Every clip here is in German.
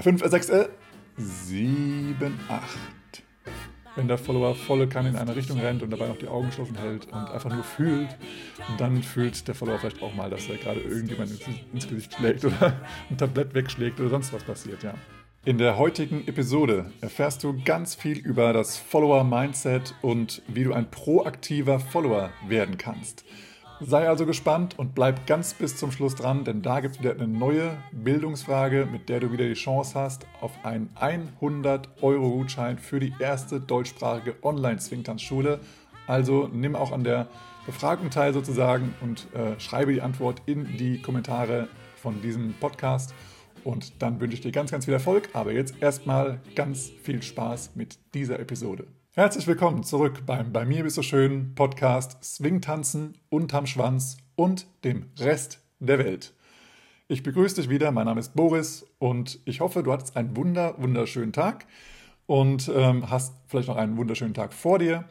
5, 6, 7, 8. Wenn der Follower volle Kanne in eine Richtung rennt und dabei noch die Augen geschlossen hält und einfach nur fühlt, dann fühlt der Follower vielleicht auch mal, dass er gerade irgendjemand ins Gesicht schlägt oder ein Tablett wegschlägt oder sonst was passiert, ja. In der heutigen Episode erfährst du ganz viel über das Follower-Mindset und wie du ein proaktiver Follower werden kannst. Sei also gespannt und bleib ganz bis zum Schluss dran, denn da gibt es wieder eine neue Bildungsfrage, mit der du wieder die Chance hast auf einen 100-Euro-Gutschein für die erste deutschsprachige Online-Zwingtanzschule. Also nimm auch an der Befragung teil sozusagen und äh, schreibe die Antwort in die Kommentare von diesem Podcast. Und dann wünsche ich dir ganz, ganz viel Erfolg. Aber jetzt erstmal ganz viel Spaß mit dieser Episode. Herzlich willkommen zurück beim Bei mir bist du schön Podcast Swingtanzen unterm Schwanz und dem Rest der Welt. Ich begrüße dich wieder, mein Name ist Boris und ich hoffe, du hattest einen wunder, wunderschönen Tag und ähm, hast vielleicht noch einen wunderschönen Tag vor dir.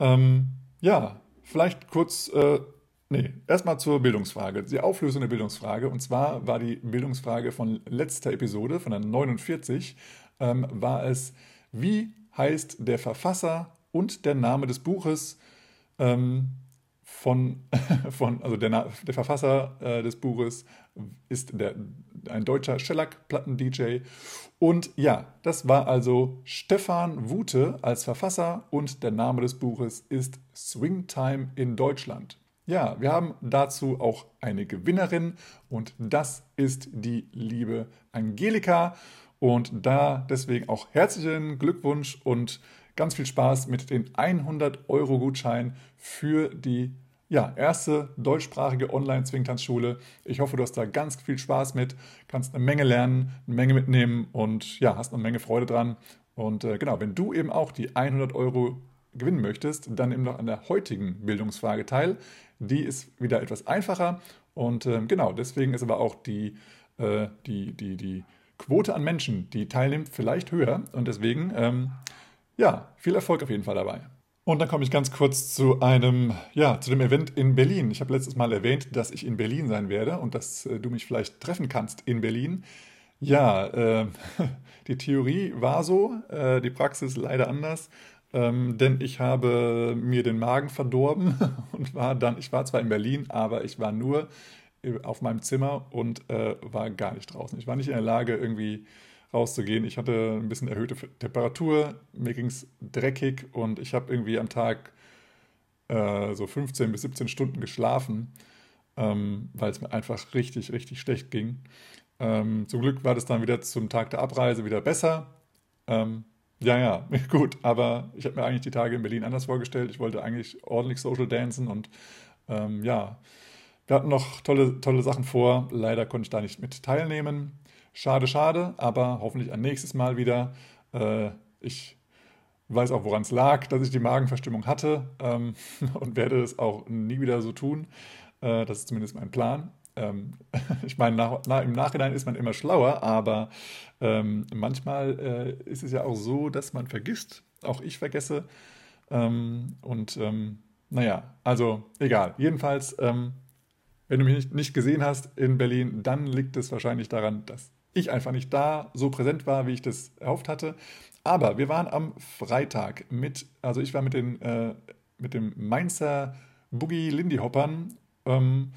Ähm, ja, vielleicht kurz, äh, nee, erstmal zur Bildungsfrage, die Auflösung der Bildungsfrage. Und zwar war die Bildungsfrage von letzter Episode, von der 49, ähm, war es, wie heißt der Verfasser und der Name des Buches ähm, von, von, also der, der Verfasser äh, des Buches ist der, ein deutscher Shellac-Platten-DJ. Und ja, das war also Stefan Wute als Verfasser und der Name des Buches ist Swingtime in Deutschland. Ja, wir haben dazu auch eine Gewinnerin und das ist die liebe Angelika. Und da deswegen auch herzlichen Glückwunsch und ganz viel Spaß mit den 100 Euro Gutschein für die ja, erste deutschsprachige Online-Zwingtanzschule. Ich hoffe, du hast da ganz viel Spaß mit, kannst eine Menge lernen, eine Menge mitnehmen und ja, hast eine Menge Freude dran. Und äh, genau, wenn du eben auch die 100 Euro gewinnen möchtest, dann nimm doch an der heutigen Bildungsfrage teil. Die ist wieder etwas einfacher und äh, genau, deswegen ist aber auch die, äh, die, die, die Quote an Menschen, die teilnimmt, vielleicht höher. Und deswegen, ähm, ja, viel Erfolg auf jeden Fall dabei. Und dann komme ich ganz kurz zu einem, ja, zu dem Event in Berlin. Ich habe letztes Mal erwähnt, dass ich in Berlin sein werde und dass äh, du mich vielleicht treffen kannst in Berlin. Ja, äh, die Theorie war so, äh, die Praxis leider anders. Ähm, denn ich habe mir den Magen verdorben und war dann, ich war zwar in Berlin, aber ich war nur auf meinem Zimmer und äh, war gar nicht draußen. Ich war nicht in der Lage, irgendwie rauszugehen. Ich hatte ein bisschen erhöhte Temperatur, mir ging es dreckig und ich habe irgendwie am Tag äh, so 15 bis 17 Stunden geschlafen, ähm, weil es mir einfach richtig, richtig schlecht ging. Ähm, zum Glück war das dann wieder zum Tag der Abreise wieder besser. Ähm, ja, ja, gut, aber ich habe mir eigentlich die Tage in Berlin anders vorgestellt. Ich wollte eigentlich ordentlich Social Dancen und ähm, ja, wir hatten noch tolle, tolle Sachen vor. Leider konnte ich da nicht mit teilnehmen. Schade, schade, aber hoffentlich ein nächstes Mal wieder. Äh, ich weiß auch, woran es lag, dass ich die Magenverstimmung hatte ähm, und werde es auch nie wieder so tun. Äh, das ist zumindest mein Plan. Ähm, ich meine, nach, na, im Nachhinein ist man immer schlauer, aber ähm, manchmal äh, ist es ja auch so, dass man vergisst. Auch ich vergesse. Ähm, und ähm, naja, also egal. Jedenfalls ähm, wenn du mich nicht, nicht gesehen hast in Berlin, dann liegt es wahrscheinlich daran, dass ich einfach nicht da so präsent war, wie ich das erhofft hatte. Aber wir waren am Freitag mit, also ich war mit, den, äh, mit dem Mainzer Boogie Lindy Hoppern ähm,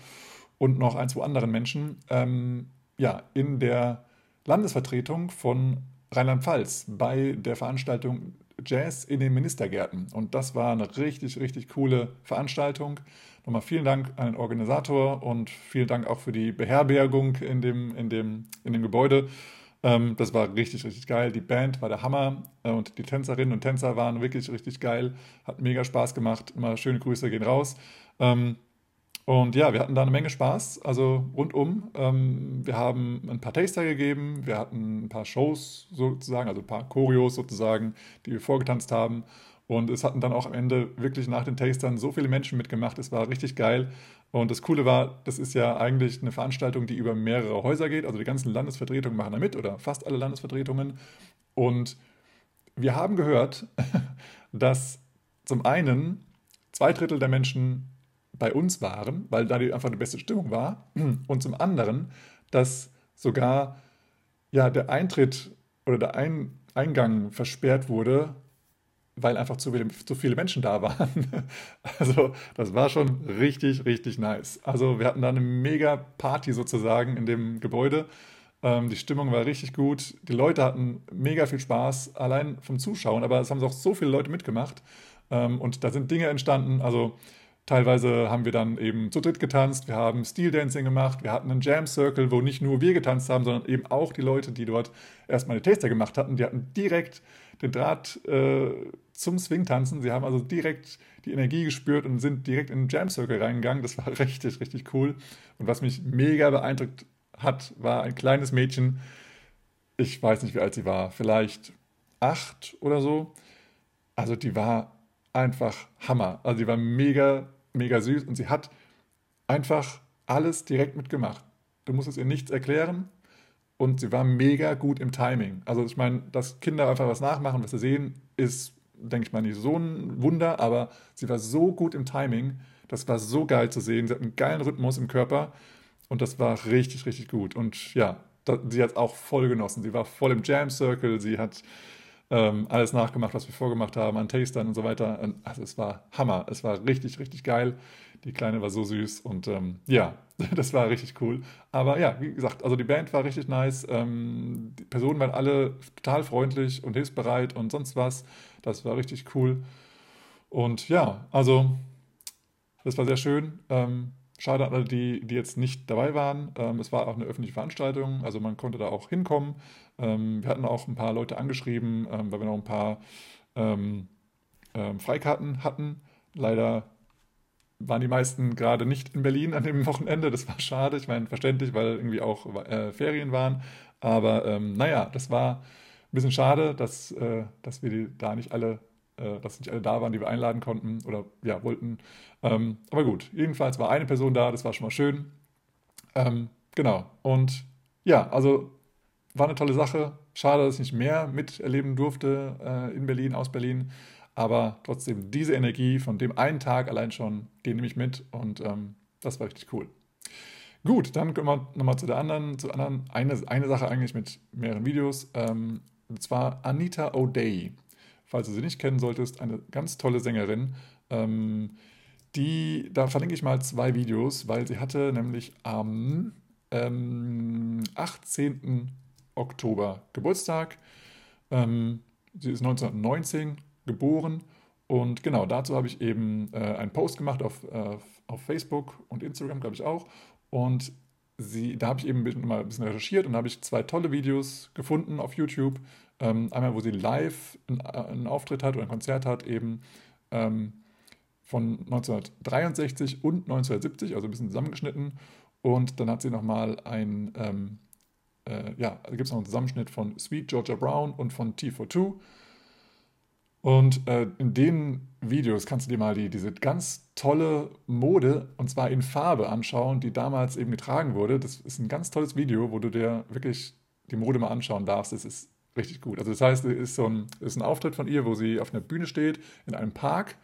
und noch ein, zwei anderen Menschen ähm, ja, in der Landesvertretung von Rheinland-Pfalz bei der Veranstaltung Jazz in den Ministergärten. Und das war eine richtig, richtig coole Veranstaltung. Nochmal vielen Dank an den Organisator und vielen Dank auch für die Beherbergung in dem, in dem, in dem Gebäude. Ähm, das war richtig, richtig geil. Die Band war der Hammer äh, und die Tänzerinnen und Tänzer waren wirklich richtig geil. Hat mega Spaß gemacht. Immer schöne Grüße gehen raus. Ähm, und ja, wir hatten da eine Menge Spaß, also rundum. Ähm, wir haben ein paar Taster gegeben, wir hatten ein paar Shows sozusagen, also ein paar Choreos sozusagen, die wir vorgetanzt haben. Und es hatten dann auch am Ende wirklich nach den Tastern so viele Menschen mitgemacht. Es war richtig geil. Und das Coole war, das ist ja eigentlich eine Veranstaltung, die über mehrere Häuser geht. Also die ganzen Landesvertretungen machen da mit oder fast alle Landesvertretungen. Und wir haben gehört, dass zum einen zwei Drittel der Menschen bei uns waren, weil da einfach die beste Stimmung war. Und zum anderen, dass sogar ja, der Eintritt oder der Ein Eingang versperrt wurde, weil einfach zu viele, zu viele Menschen da waren. Also das war schon richtig, richtig nice. Also wir hatten da eine mega Party sozusagen in dem Gebäude. Ähm, die Stimmung war richtig gut. Die Leute hatten mega viel Spaß, allein vom Zuschauen, aber es haben auch so viele Leute mitgemacht. Ähm, und da sind Dinge entstanden. Also Teilweise haben wir dann eben zu dritt getanzt, wir haben Steel Dancing gemacht, wir hatten einen Jam Circle, wo nicht nur wir getanzt haben, sondern eben auch die Leute, die dort erstmal eine Taster gemacht hatten, die hatten direkt den Draht äh, zum Swing-Tanzen. Sie haben also direkt die Energie gespürt und sind direkt in den Jam Circle reingegangen. Das war richtig, richtig cool. Und was mich mega beeindruckt hat, war ein kleines Mädchen. Ich weiß nicht, wie alt sie war, vielleicht acht oder so. Also die war einfach Hammer. Also die war mega mega süß und sie hat einfach alles direkt mitgemacht. Du musstest ihr nichts erklären und sie war mega gut im Timing. Also ich meine, dass Kinder einfach was nachmachen, was sie sehen, ist, denke ich mal, nicht so ein Wunder, aber sie war so gut im Timing, das war so geil zu sehen. Sie hat einen geilen Rhythmus im Körper und das war richtig, richtig gut. Und ja, sie hat es auch voll genossen. Sie war voll im Jam Circle, sie hat ähm, alles nachgemacht, was wir vorgemacht haben an Tastern und so weiter. Also es war Hammer. Es war richtig, richtig geil. Die Kleine war so süß und ähm, ja, das war richtig cool. Aber ja, wie gesagt, also die Band war richtig nice. Ähm, die Personen waren alle total freundlich und hilfsbereit und sonst was. Das war richtig cool. Und ja, also das war sehr schön. Ähm, Schade an alle, die, die jetzt nicht dabei waren. Ähm, es war auch eine öffentliche Veranstaltung, also man konnte da auch hinkommen. Ähm, wir hatten auch ein paar Leute angeschrieben, ähm, weil wir noch ein paar ähm, ähm, Freikarten hatten. Leider waren die meisten gerade nicht in Berlin an dem Wochenende. Das war schade. Ich meine, verständlich, weil irgendwie auch äh, Ferien waren. Aber naja, das war bisschen schade, dass, äh, dass wir da nicht alle äh, dass nicht alle da waren, die wir einladen konnten oder ja, wollten. Ähm, aber gut, jedenfalls war eine Person da, das war schon mal schön. Ähm, genau. Und ja, also war eine tolle Sache. Schade, dass ich nicht mehr miterleben durfte äh, in Berlin, aus Berlin. Aber trotzdem, diese Energie von dem einen Tag allein schon, die nehme ich mit und ähm, das war richtig cool. Gut, dann kommen wir nochmal zu der anderen, zu anderen, eine, eine Sache eigentlich mit mehreren Videos. Ähm, und zwar Anita O'Day falls du sie nicht kennen solltest, eine ganz tolle Sängerin. Ähm, die, da verlinke ich mal zwei Videos, weil sie hatte nämlich am ähm, 18. Oktober Geburtstag. Ähm, sie ist 1919 geboren und genau dazu habe ich eben äh, einen Post gemacht auf, äh, auf Facebook und Instagram, glaube ich auch. Und sie, da habe ich eben mal ein bisschen recherchiert und habe ich zwei tolle Videos gefunden auf YouTube ähm, einmal, wo sie live einen, äh, einen, Auftritt hat oder ein Konzert hat, eben ähm, von 1963 und 1970, also ein bisschen zusammengeschnitten. Und dann hat sie nochmal ein, ähm, äh, ja, da gibt es noch einen Zusammenschnitt von Sweet Georgia Brown und von T42. Und äh, in den Videos kannst du dir mal die, diese ganz tolle Mode, und zwar in Farbe, anschauen, die damals eben getragen wurde. Das ist ein ganz tolles Video, wo du dir wirklich die Mode mal anschauen darfst. Es ist richtig gut. Also das heißt, es ist so ein, ist ein Auftritt von ihr, wo sie auf einer Bühne steht in einem Park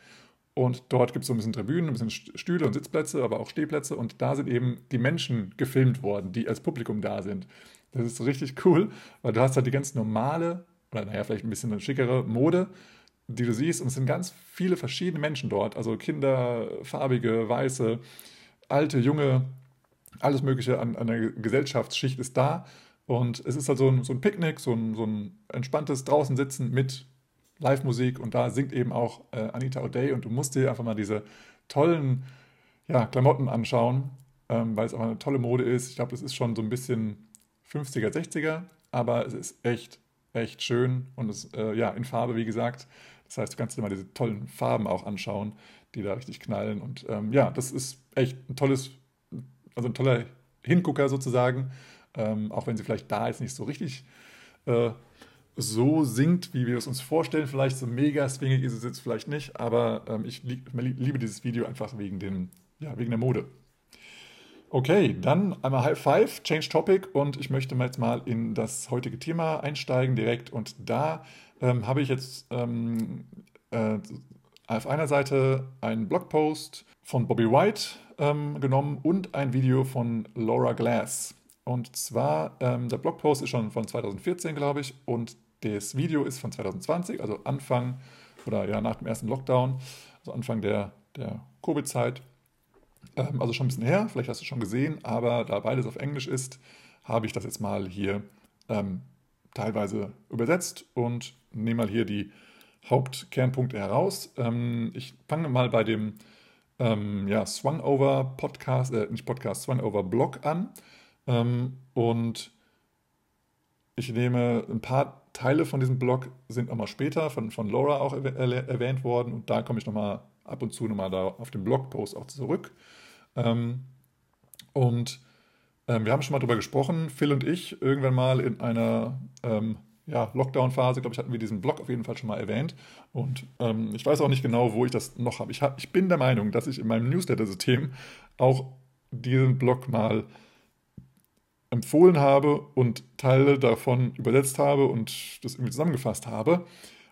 und dort gibt es so ein bisschen Tribünen, ein bisschen Stühle und Sitzplätze, aber auch Stehplätze und da sind eben die Menschen gefilmt worden, die als Publikum da sind. Das ist richtig cool, weil du hast halt die ganz normale, oder naja, vielleicht ein bisschen schickere Mode, die du siehst. Und es sind ganz viele verschiedene Menschen dort, also Kinder, farbige, weiße, alte, junge, alles mögliche an, an der Gesellschaftsschicht ist da. Und es ist halt so ein, so ein Picknick, so ein, so ein entspanntes Draußensitzen mit Live-Musik. Und da singt eben auch äh, Anita O'Day. Und du musst dir einfach mal diese tollen ja, Klamotten anschauen, ähm, weil es einfach eine tolle Mode ist. Ich glaube, es ist schon so ein bisschen 50er, 60er, aber es ist echt, echt schön. Und es äh, ja in Farbe, wie gesagt. Das heißt, du kannst dir mal diese tollen Farben auch anschauen, die da richtig knallen. Und ähm, ja, das ist echt ein tolles, also ein toller Hingucker sozusagen. Ähm, auch wenn sie vielleicht da jetzt nicht so richtig äh, so singt, wie wir es uns vorstellen. Vielleicht so mega swingig ist es jetzt vielleicht nicht, aber ähm, ich lieb, liebe dieses Video einfach wegen, dem, ja, wegen der Mode. Okay, dann einmal High Five, Change Topic und ich möchte jetzt mal in das heutige Thema einsteigen direkt und da ähm, habe ich jetzt ähm, äh, auf einer Seite einen Blogpost von Bobby White ähm, genommen und ein Video von Laura Glass. Und zwar, ähm, der Blogpost ist schon von 2014, glaube ich, und das Video ist von 2020, also Anfang oder ja nach dem ersten Lockdown, also Anfang der, der Covid-Zeit. Ähm, also schon ein bisschen her, vielleicht hast du es schon gesehen, aber da beides auf Englisch ist, habe ich das jetzt mal hier ähm, teilweise übersetzt und nehme mal hier die Hauptkernpunkte heraus. Ähm, ich fange mal bei dem ähm, ja, Swung-Over Podcast, äh, nicht Podcast, Swung-Over Blog an. Ähm, und ich nehme ein paar Teile von diesem Blog, sind nochmal später von, von Laura auch erwähnt worden. Und da komme ich nochmal ab und zu nochmal da auf den Blogpost auch zurück. Ähm, und ähm, wir haben schon mal darüber gesprochen, Phil und ich, irgendwann mal in einer ähm, ja, Lockdown-Phase, glaube ich, hatten wir diesen Blog auf jeden Fall schon mal erwähnt. Und ähm, ich weiß auch nicht genau, wo ich das noch habe. Ich, hab, ich bin der Meinung, dass ich in meinem Newsletter-System auch diesen Blog mal empfohlen habe und Teile davon übersetzt habe und das irgendwie zusammengefasst habe.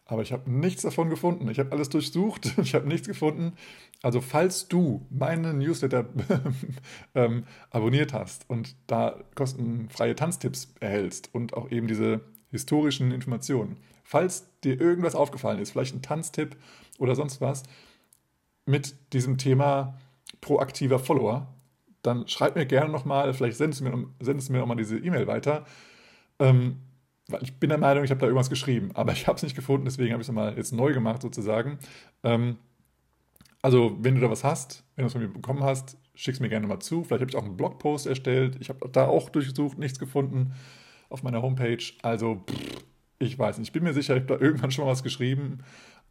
Aber ich habe nichts davon gefunden. Ich habe alles durchsucht. Ich habe nichts gefunden. Also falls du meine Newsletter ähm, abonniert hast und da kostenfreie Tanztipps erhältst und auch eben diese historischen Informationen, falls dir irgendwas aufgefallen ist, vielleicht ein Tanztipp oder sonst was mit diesem Thema proaktiver Follower, dann schreib mir gerne nochmal, vielleicht sendest du mir, sendest mir nochmal diese E-Mail weiter. Ähm, weil ich bin der Meinung, ich habe da irgendwas geschrieben, aber ich habe es nicht gefunden, deswegen habe ich es nochmal jetzt neu gemacht sozusagen. Ähm, also, wenn du da was hast, wenn du es von mir bekommen hast, schick es mir gerne mal zu. Vielleicht habe ich auch einen Blogpost erstellt. Ich habe da auch durchgesucht, nichts gefunden auf meiner Homepage. Also, pff, ich weiß nicht. Ich bin mir sicher, ich habe da irgendwann schon mal was geschrieben,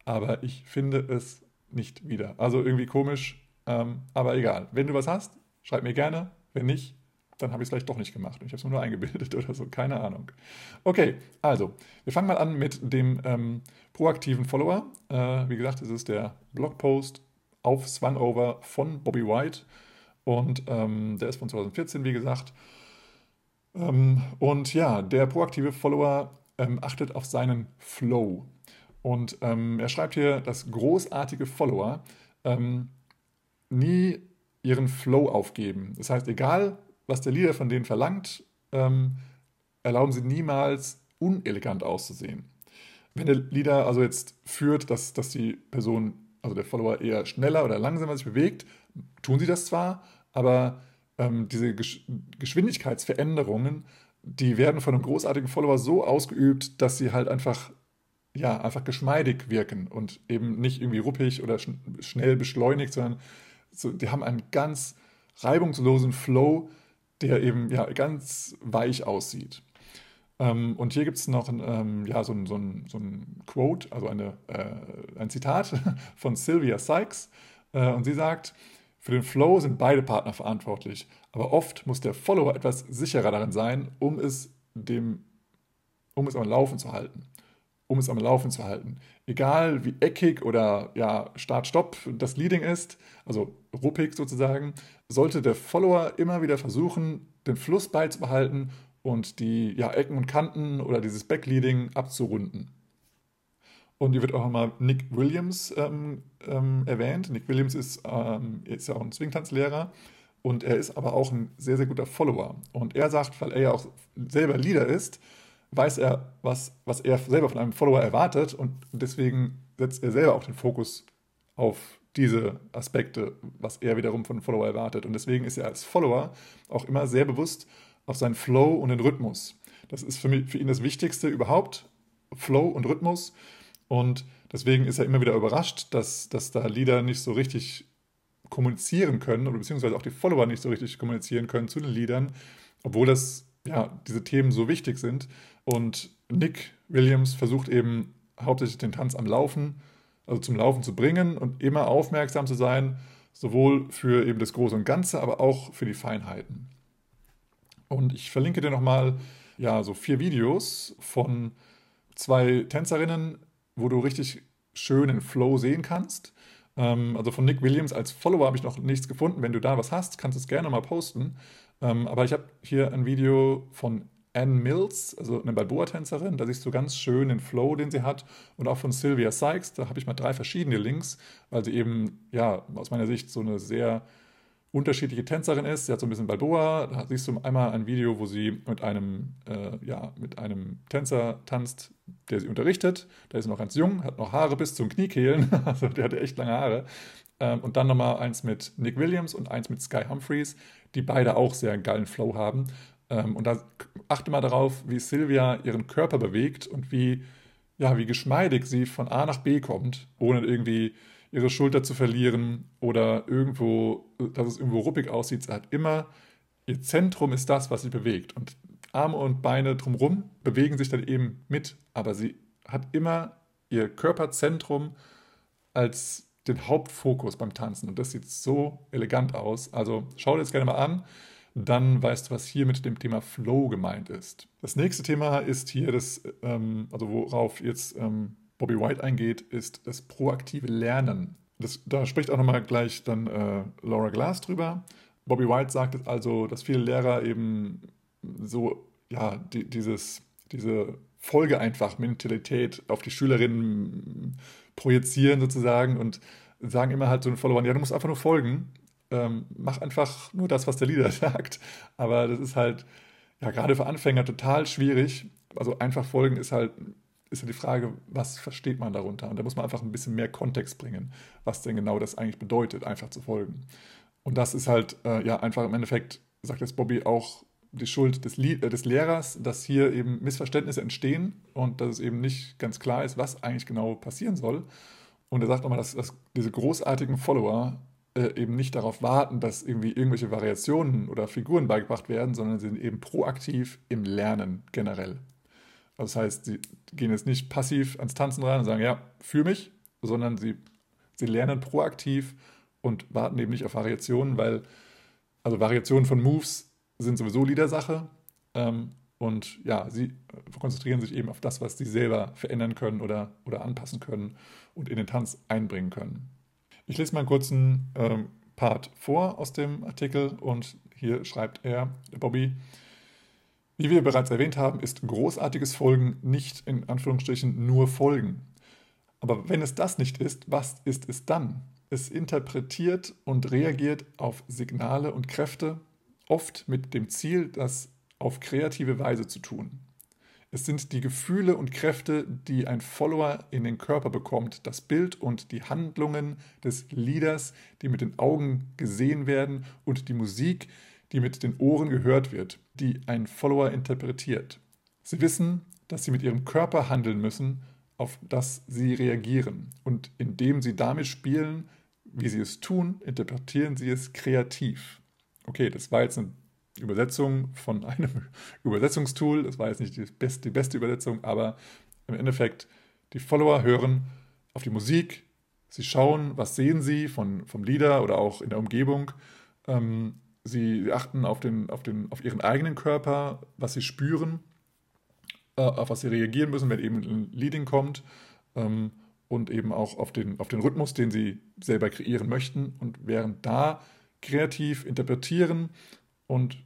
aber ich finde es nicht wieder. Also irgendwie komisch, ähm, aber egal. Wenn du was hast, schreib mir gerne. Wenn nicht, dann habe ich es vielleicht doch nicht gemacht ich habe es nur eingebildet oder so, keine Ahnung. Okay, also, wir fangen mal an mit dem ähm, proaktiven Follower. Äh, wie gesagt, es ist der Blogpost auf Swung von Bobby White und ähm, der ist von 2014, wie gesagt. Ähm, und ja, der proaktive Follower ähm, achtet auf seinen Flow. Und ähm, er schreibt hier, dass großartige Follower ähm, nie ihren Flow aufgeben. Das heißt, egal was der Leader von denen verlangt, ähm, erlauben sie niemals unelegant auszusehen. Wenn der Leader also jetzt führt, dass, dass die Person, also der Follower eher schneller oder langsamer sich bewegt, tun sie das zwar, aber ähm, diese Gesch Geschwindigkeitsveränderungen, die werden von einem großartigen Follower so ausgeübt, dass sie halt einfach, ja, einfach geschmeidig wirken und eben nicht irgendwie ruppig oder schn schnell beschleunigt, sondern so, die haben einen ganz reibungslosen Flow, der eben ja, ganz weich aussieht. Ähm, und hier gibt es noch ein, ähm, ja, so, ein, so, ein, so ein Quote, also eine, äh, ein Zitat von Sylvia Sykes. Äh, und sie sagt, für den Flow sind beide Partner verantwortlich, aber oft muss der Follower etwas sicherer darin sein, um es, dem, um es am Laufen zu halten. Um es am Laufen zu halten. Egal wie eckig oder ja, Start-Stopp das Leading ist, also ruppig sozusagen, sollte der Follower immer wieder versuchen, den Fluss beizubehalten und die ja, Ecken und Kanten oder dieses Backleading abzurunden. Und hier wird auch nochmal Nick Williams ähm, ähm, erwähnt. Nick Williams ist, ähm, ist ja auch ein Swingtanzlehrer und er ist aber auch ein sehr, sehr guter Follower. Und er sagt, weil er ja auch selber Leader ist, weiß er, was, was er selber von einem Follower erwartet und deswegen setzt er selber auch den Fokus auf diese Aspekte, was er wiederum von Follower erwartet. Und deswegen ist er als Follower auch immer sehr bewusst auf seinen Flow und den Rhythmus. Das ist für, mich, für ihn das Wichtigste überhaupt, Flow und Rhythmus. Und deswegen ist er immer wieder überrascht, dass, dass da Lieder nicht so richtig kommunizieren können oder beziehungsweise auch die Follower nicht so richtig kommunizieren können zu den Liedern, obwohl das, ja, diese Themen so wichtig sind. Und Nick Williams versucht eben hauptsächlich den Tanz am Laufen also zum Laufen zu bringen und immer aufmerksam zu sein, sowohl für eben das Große und Ganze, aber auch für die Feinheiten. Und ich verlinke dir nochmal ja, so vier Videos von zwei Tänzerinnen, wo du richtig schönen Flow sehen kannst. Ähm, also von Nick Williams als Follower habe ich noch nichts gefunden. Wenn du da was hast, kannst du es gerne mal posten. Ähm, aber ich habe hier ein Video von Anne Mills, also eine Balboa-Tänzerin. Da siehst du ganz schön den Flow, den sie hat. Und auch von Sylvia Sykes, da habe ich mal drei verschiedene Links, weil sie eben, ja, aus meiner Sicht so eine sehr unterschiedliche Tänzerin ist. Sie hat so ein bisschen Balboa. Da siehst du einmal ein Video, wo sie mit einem, äh, ja, mit einem Tänzer tanzt, der sie unterrichtet. Der ist noch ganz jung, hat noch Haare bis zum Kniekehlen. Also der hatte echt lange Haare. Ähm, und dann nochmal eins mit Nick Williams und eins mit Sky Humphreys, die beide auch sehr einen geilen Flow haben. Ähm, und da achte mal darauf, wie Sylvia ihren Körper bewegt und wie, ja, wie geschmeidig sie von A nach B kommt, ohne irgendwie ihre Schulter zu verlieren oder irgendwo, dass es irgendwo ruppig aussieht. Sie hat immer, ihr Zentrum ist das, was sie bewegt. Und Arme und Beine drumherum bewegen sich dann eben mit, aber sie hat immer ihr Körperzentrum als den Hauptfokus beim Tanzen. Und das sieht so elegant aus. Also schau dir das gerne mal an. Dann weißt du, was hier mit dem Thema Flow gemeint ist. Das nächste Thema ist hier das, ähm, also worauf jetzt ähm, Bobby White eingeht, ist das proaktive Lernen. Das, da spricht auch nochmal gleich dann äh, Laura Glass drüber. Bobby White sagt also, dass viele Lehrer eben so, ja, die, dieses, diese Folge einfach Mentalität auf die Schülerinnen projizieren sozusagen und sagen immer halt so den Followern, ja, du musst einfach nur folgen, ähm, mach einfach nur das, was der Leader sagt. Aber das ist halt, ja, gerade für Anfänger total schwierig. Also einfach folgen ist halt ist ja die Frage, was versteht man darunter? Und da muss man einfach ein bisschen mehr Kontext bringen, was denn genau das eigentlich bedeutet, einfach zu folgen. Und das ist halt, äh, ja, einfach im Endeffekt, sagt jetzt Bobby, auch die Schuld des, äh, des Lehrers, dass hier eben Missverständnisse entstehen und dass es eben nicht ganz klar ist, was eigentlich genau passieren soll. Und er sagt nochmal, dass, dass diese großartigen Follower äh, eben nicht darauf warten, dass irgendwie irgendwelche Variationen oder Figuren beigebracht werden, sondern sie sind eben proaktiv im Lernen generell. Das heißt, sie gehen jetzt nicht passiv ans Tanzen rein und sagen, ja, für mich, sondern sie, sie lernen proaktiv und warten eben nicht auf Variationen, weil, also Variationen von Moves sind sowieso Liedersache. Ähm, und ja, sie konzentrieren sich eben auf das, was sie selber verändern können oder, oder anpassen können und in den Tanz einbringen können. Ich lese mal einen kurzen ähm, Part vor aus dem Artikel und hier schreibt er, Bobby, wie wir bereits erwähnt haben, ist großartiges Folgen nicht in Anführungsstrichen nur Folgen. Aber wenn es das nicht ist, was ist es dann? Es interpretiert und reagiert auf Signale und Kräfte, oft mit dem Ziel, das auf kreative Weise zu tun. Es sind die Gefühle und Kräfte, die ein Follower in den Körper bekommt, das Bild und die Handlungen des Leaders, die mit den Augen gesehen werden und die Musik, die mit den Ohren gehört wird, die ein Follower interpretiert. Sie wissen, dass sie mit ihrem Körper handeln müssen, auf das sie reagieren. Und indem sie damit spielen, wie sie es tun, interpretieren sie es kreativ. Okay, das war jetzt eine Übersetzung von einem Übersetzungstool. Das war jetzt nicht die beste, die beste Übersetzung, aber im Endeffekt, die Follower hören auf die Musik, sie schauen, was sehen sie von, vom Leader oder auch in der Umgebung. Ähm, Sie achten auf, den, auf, den, auf ihren eigenen Körper, was sie spüren, äh, auf was sie reagieren müssen, wenn eben ein Leading kommt ähm, und eben auch auf den, auf den Rhythmus, den sie selber kreieren möchten und während da kreativ interpretieren und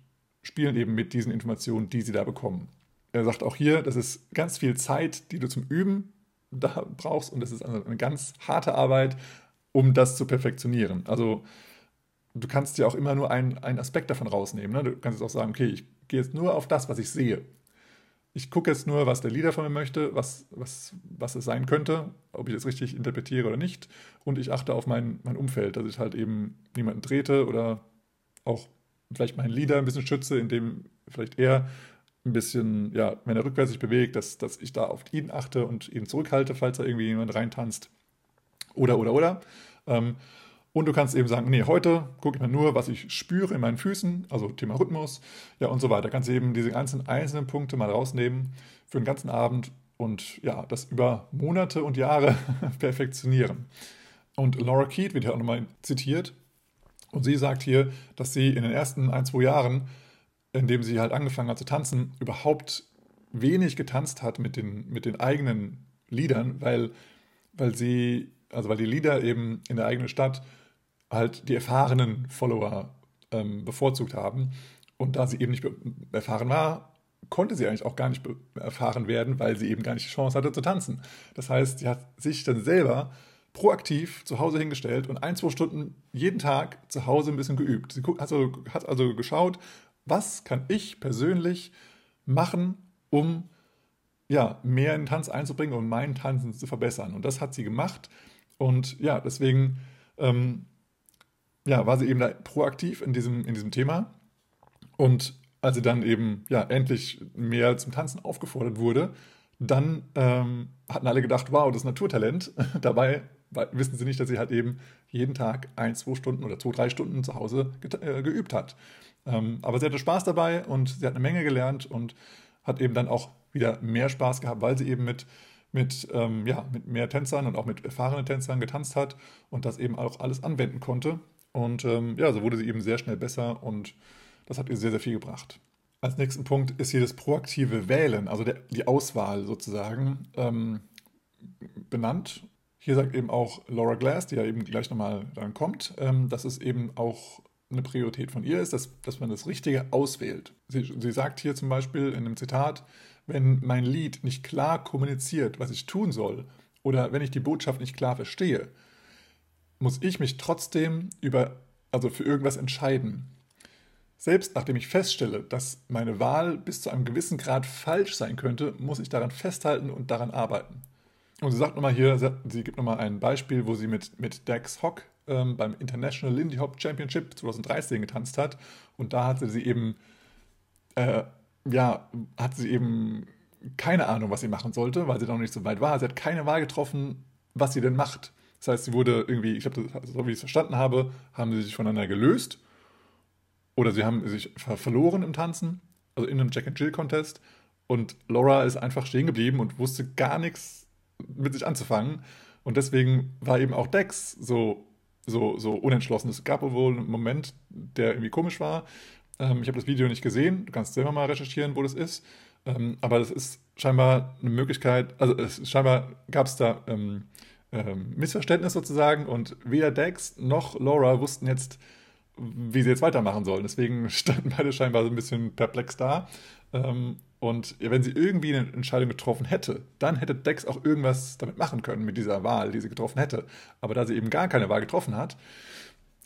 spielen eben mit diesen Informationen, die sie da bekommen. Er sagt auch hier, das ist ganz viel Zeit, die du zum Üben da brauchst und das ist eine ganz harte Arbeit, um das zu perfektionieren. Also du kannst ja auch immer nur einen, einen Aspekt davon rausnehmen. Ne? Du kannst jetzt auch sagen, okay, ich gehe jetzt nur auf das, was ich sehe. Ich gucke jetzt nur, was der Leader von mir möchte, was, was, was es sein könnte, ob ich es richtig interpretiere oder nicht. Und ich achte auf mein, mein Umfeld, dass ich halt eben niemanden trete oder auch vielleicht meinen Leader ein bisschen schütze, indem vielleicht er ein bisschen, ja, wenn er rückwärts sich bewegt, dass, dass ich da auf ihn achte und ihn zurückhalte, falls da irgendwie jemand reintanzt. Oder, oder, oder. Ähm, und du kannst eben sagen, nee, heute gucke ich mir nur, was ich spüre in meinen Füßen, also Thema Rhythmus, ja und so weiter. Kannst du eben diese ganzen einzelnen Punkte mal rausnehmen für den ganzen Abend und ja, das über Monate und Jahre perfektionieren. Und Laura Keat wird ja auch nochmal zitiert und sie sagt hier, dass sie in den ersten ein, zwei Jahren, in dem sie halt angefangen hat zu tanzen, überhaupt wenig getanzt hat mit den, mit den eigenen Liedern, weil, weil sie, also weil die Lieder eben in der eigenen Stadt halt die erfahrenen Follower ähm, bevorzugt haben. Und da sie eben nicht erfahren war, konnte sie eigentlich auch gar nicht erfahren werden, weil sie eben gar nicht die Chance hatte zu tanzen. Das heißt, sie hat sich dann selber proaktiv zu Hause hingestellt und ein, zwei Stunden jeden Tag zu Hause ein bisschen geübt. Sie hat also, hat also geschaut, was kann ich persönlich machen, um ja, mehr in den Tanz einzubringen und meinen Tanzen zu verbessern. Und das hat sie gemacht. Und ja, deswegen ähm, ja, war sie eben da proaktiv in diesem, in diesem Thema. Und als sie dann eben ja, endlich mehr zum Tanzen aufgefordert wurde, dann ähm, hatten alle gedacht, wow, das ist Naturtalent. Dabei wissen sie nicht, dass sie halt eben jeden Tag ein, zwei Stunden oder zwei, drei Stunden zu Hause äh, geübt hat. Ähm, aber sie hatte Spaß dabei und sie hat eine Menge gelernt und hat eben dann auch wieder mehr Spaß gehabt, weil sie eben mit, mit, ähm, ja, mit mehr Tänzern und auch mit erfahrenen Tänzern getanzt hat und das eben auch alles anwenden konnte. Und ähm, ja, so wurde sie eben sehr schnell besser und das hat ihr sehr, sehr viel gebracht. Als nächsten Punkt ist hier das proaktive Wählen, also der, die Auswahl sozusagen, ähm, benannt. Hier sagt eben auch Laura Glass, die ja eben gleich nochmal dann kommt, ähm, dass es eben auch eine Priorität von ihr ist, dass, dass man das Richtige auswählt. Sie, sie sagt hier zum Beispiel in einem Zitat, wenn mein Lied nicht klar kommuniziert, was ich tun soll, oder wenn ich die Botschaft nicht klar verstehe, muss ich mich trotzdem über, also für irgendwas entscheiden. Selbst nachdem ich feststelle, dass meine Wahl bis zu einem gewissen Grad falsch sein könnte, muss ich daran festhalten und daran arbeiten. Und sie sagt nochmal hier, sie gibt nochmal ein Beispiel, wo sie mit, mit Dax Hock ähm, beim International Lindy Hop Championship 2013 getanzt hat. Und da hatte sie eben, äh, ja, hat sie eben keine Ahnung, was sie machen sollte, weil sie noch nicht so weit war. Sie hat keine Wahl getroffen, was sie denn macht. Das heißt, sie wurde irgendwie, ich habe so wie ich es verstanden habe, haben sie sich voneinander gelöst oder sie haben sich verloren im Tanzen, also in einem Jack and Jill Contest. Und Laura ist einfach stehen geblieben und wusste gar nichts mit sich anzufangen. Und deswegen war eben auch Dex so, so, so unentschlossen. Es gab wohl einen Moment, der irgendwie komisch war. Ähm, ich habe das Video nicht gesehen. Du kannst selber mal recherchieren, wo das ist. Ähm, aber das ist scheinbar eine Möglichkeit, also es, scheinbar gab es da ähm, ähm, Missverständnis sozusagen und weder Dex noch Laura wussten jetzt, wie sie jetzt weitermachen sollen. Deswegen standen beide scheinbar so ein bisschen perplex da. Ähm, und wenn sie irgendwie eine Entscheidung getroffen hätte, dann hätte Dex auch irgendwas damit machen können mit dieser Wahl, die sie getroffen hätte. Aber da sie eben gar keine Wahl getroffen hat,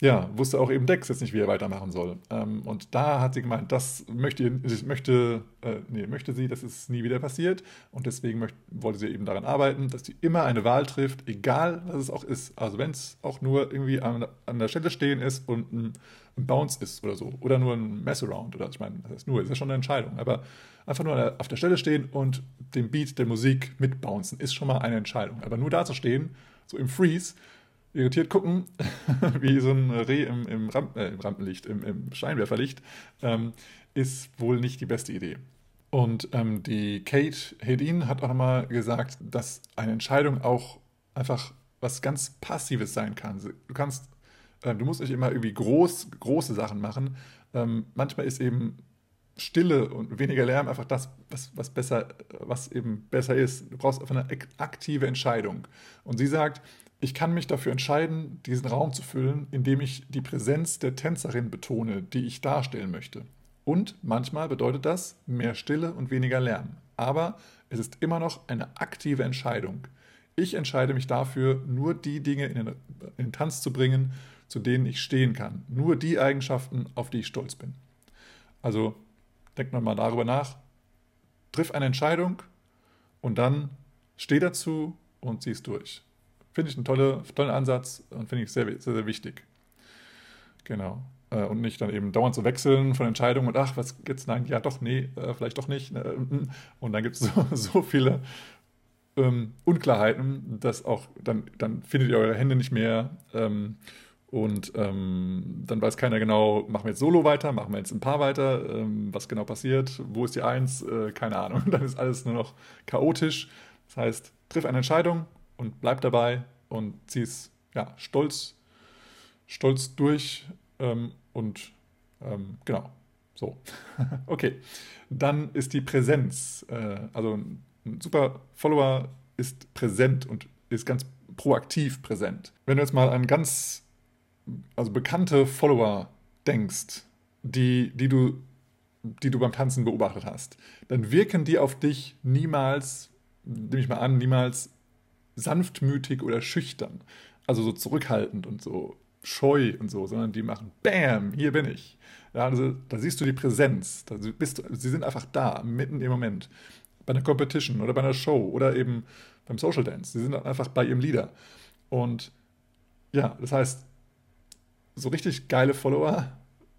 ja, wusste auch eben Dex jetzt nicht, wie er weitermachen soll. Ähm, und da hat sie gemeint, das möchte, möchte, äh, nee, möchte sie, dass es nie wieder passiert. Und deswegen möchte, wollte sie eben daran arbeiten, dass sie immer eine Wahl trifft, egal was es auch ist. Also wenn es auch nur irgendwie an, an, der Stelle stehen ist und ein, ein Bounce ist oder so. Oder nur ein Mess-Around. Oder ich meine, das ist nur, ist ja schon eine Entscheidung. Aber einfach nur auf der Stelle stehen und den Beat der Musik mitbouncen, ist schon mal eine Entscheidung. Aber nur da zu stehen, so im Freeze, irritiert gucken, wie so ein Reh im, im, Ramp äh, im Rampenlicht, im, im Scheinwerferlicht, ähm, ist wohl nicht die beste Idee. Und ähm, die Kate Hedin hat auch nochmal gesagt, dass eine Entscheidung auch einfach was ganz Passives sein kann. Du kannst, äh, du musst nicht immer irgendwie groß, große Sachen machen. Ähm, manchmal ist eben Stille und weniger Lärm einfach das, was, was, besser, was eben besser ist. Du brauchst einfach eine aktive Entscheidung. Und sie sagt, ich kann mich dafür entscheiden, diesen Raum zu füllen, indem ich die Präsenz der Tänzerin betone, die ich darstellen möchte. Und manchmal bedeutet das mehr Stille und weniger Lärm. Aber es ist immer noch eine aktive Entscheidung. Ich entscheide mich dafür, nur die Dinge in den, in den Tanz zu bringen, zu denen ich stehen kann. Nur die Eigenschaften, auf die ich stolz bin. Also denkt mal darüber nach, triff eine Entscheidung und dann steh dazu und zieh es durch. Finde ich einen tolle, tollen Ansatz und finde ich sehr, sehr, sehr wichtig. Genau. Äh, und nicht dann eben dauernd zu wechseln von Entscheidungen und ach, was geht's? Nein, ja, doch, nee, äh, vielleicht doch nicht. Ne, mm, mm. Und dann gibt es so, so viele ähm, Unklarheiten, dass auch dann, dann findet ihr eure Hände nicht mehr. Ähm, und ähm, dann weiß keiner genau, machen wir jetzt Solo weiter, machen wir jetzt ein Paar weiter, ähm, was genau passiert, wo ist die Eins, äh, keine Ahnung. Dann ist alles nur noch chaotisch. Das heißt, triff eine Entscheidung und bleib dabei und zieh es ja, stolz, stolz durch ähm, und ähm, genau. So. okay. Dann ist die Präsenz. Äh, also ein super Follower ist präsent und ist ganz proaktiv präsent. Wenn du jetzt mal an ganz also bekannte Follower denkst, die, die, du, die du beim Tanzen beobachtet hast, dann wirken die auf dich niemals, nehme ich mal an, niemals sanftmütig oder schüchtern, also so zurückhaltend und so scheu und so, sondern die machen Bam, hier bin ich. Ja, also, da siehst du die Präsenz. Da bist, sie sind einfach da, mitten im Moment. Bei einer Competition oder bei einer Show oder eben beim Social Dance. Sie sind einfach bei ihrem Leader. Und ja, das heißt, so richtig geile Follower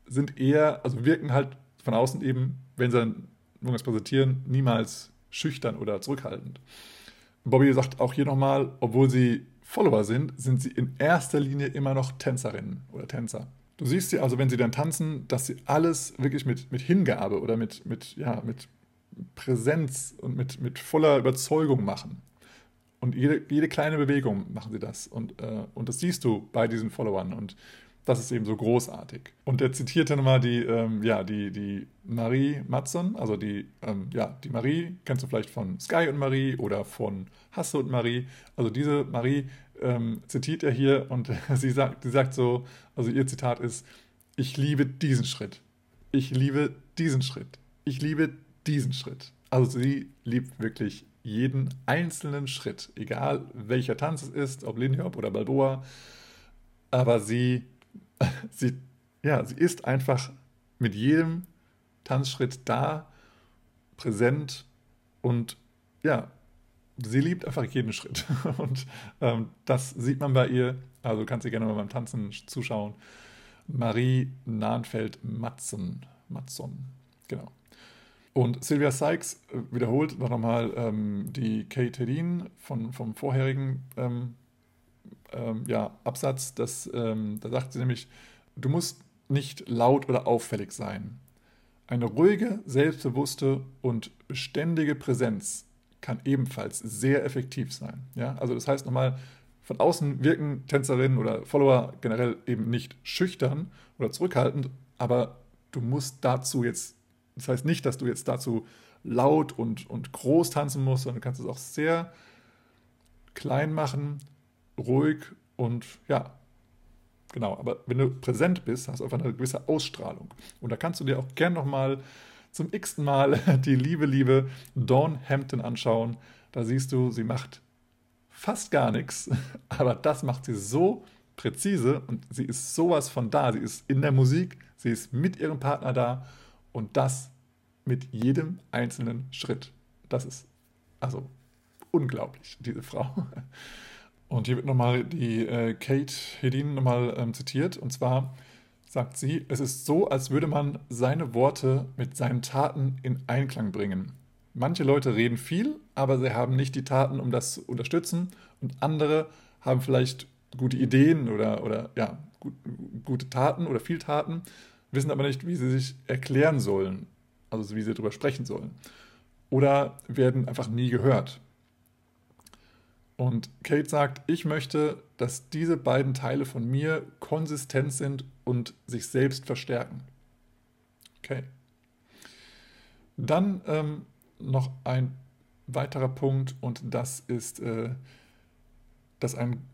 sind eher, also wirken halt von außen eben, wenn sie irgendwas präsentieren, niemals schüchtern oder zurückhaltend. Bobby sagt auch hier nochmal, obwohl sie Follower sind, sind sie in erster Linie immer noch Tänzerinnen oder Tänzer. Du siehst sie also, wenn sie dann tanzen, dass sie alles wirklich mit, mit Hingabe oder mit, mit, ja, mit Präsenz und mit, mit voller Überzeugung machen. Und jede, jede kleine Bewegung machen sie das. Und, äh, und das siehst du bei diesen Followern. Und das ist eben so großartig. Und er zitiert dann nochmal die, ähm, ja, die, die Marie Matson, also die, ähm, ja, die Marie, kennst du vielleicht von Sky und Marie oder von Hasse und Marie. Also diese Marie ähm, zitiert er hier und sie sagt, sie sagt so, also ihr Zitat ist, ich liebe diesen Schritt. Ich liebe diesen Schritt. Ich liebe diesen Schritt. Also sie liebt wirklich jeden einzelnen Schritt, egal welcher Tanz es ist, ob Lindy Hop oder Balboa. Aber sie sie, ja, sie ist einfach mit jedem Tanzschritt da, präsent und ja, sie liebt einfach jeden Schritt. Und ähm, das sieht man bei ihr. Also kannst du gerne mal beim Tanzen zuschauen. Marie Nahnfeld-Matzen. Matzon, genau. Und Sylvia Sykes äh, wiederholt nochmal ähm, die Kate Hedin von, vom vorherigen ähm, ähm, ja, Absatz, das, ähm, da sagt sie nämlich, du musst nicht laut oder auffällig sein. Eine ruhige, selbstbewusste und beständige Präsenz kann ebenfalls sehr effektiv sein. Ja? Also das heißt nochmal, von außen wirken Tänzerinnen oder Follower generell eben nicht schüchtern oder zurückhaltend, aber du musst dazu jetzt, das heißt nicht, dass du jetzt dazu laut und, und groß tanzen musst, sondern du kannst es auch sehr klein machen, ruhig und ja, genau. Aber wenn du präsent bist, hast du einfach eine gewisse Ausstrahlung. Und da kannst du dir auch gern nochmal zum x-ten Mal die liebe, liebe Dawn Hampton anschauen. Da siehst du, sie macht fast gar nichts, aber das macht sie so präzise und sie ist sowas von da. Sie ist in der Musik, sie ist mit ihrem Partner da und das mit jedem einzelnen Schritt. Das ist also unglaublich, diese Frau. Und hier wird nochmal die äh, Kate Hedin nochmal ähm, zitiert. Und zwar sagt sie, es ist so, als würde man seine Worte mit seinen Taten in Einklang bringen. Manche Leute reden viel, aber sie haben nicht die Taten, um das zu unterstützen. Und andere haben vielleicht gute Ideen oder, oder ja, gut, gute Taten oder viel Taten, wissen aber nicht, wie sie sich erklären sollen, also wie sie darüber sprechen sollen. Oder werden einfach nie gehört. Und Kate sagt, ich möchte, dass diese beiden Teile von mir konsistent sind und sich selbst verstärken. Okay. Dann ähm, noch ein weiterer Punkt und das ist, äh, dass ein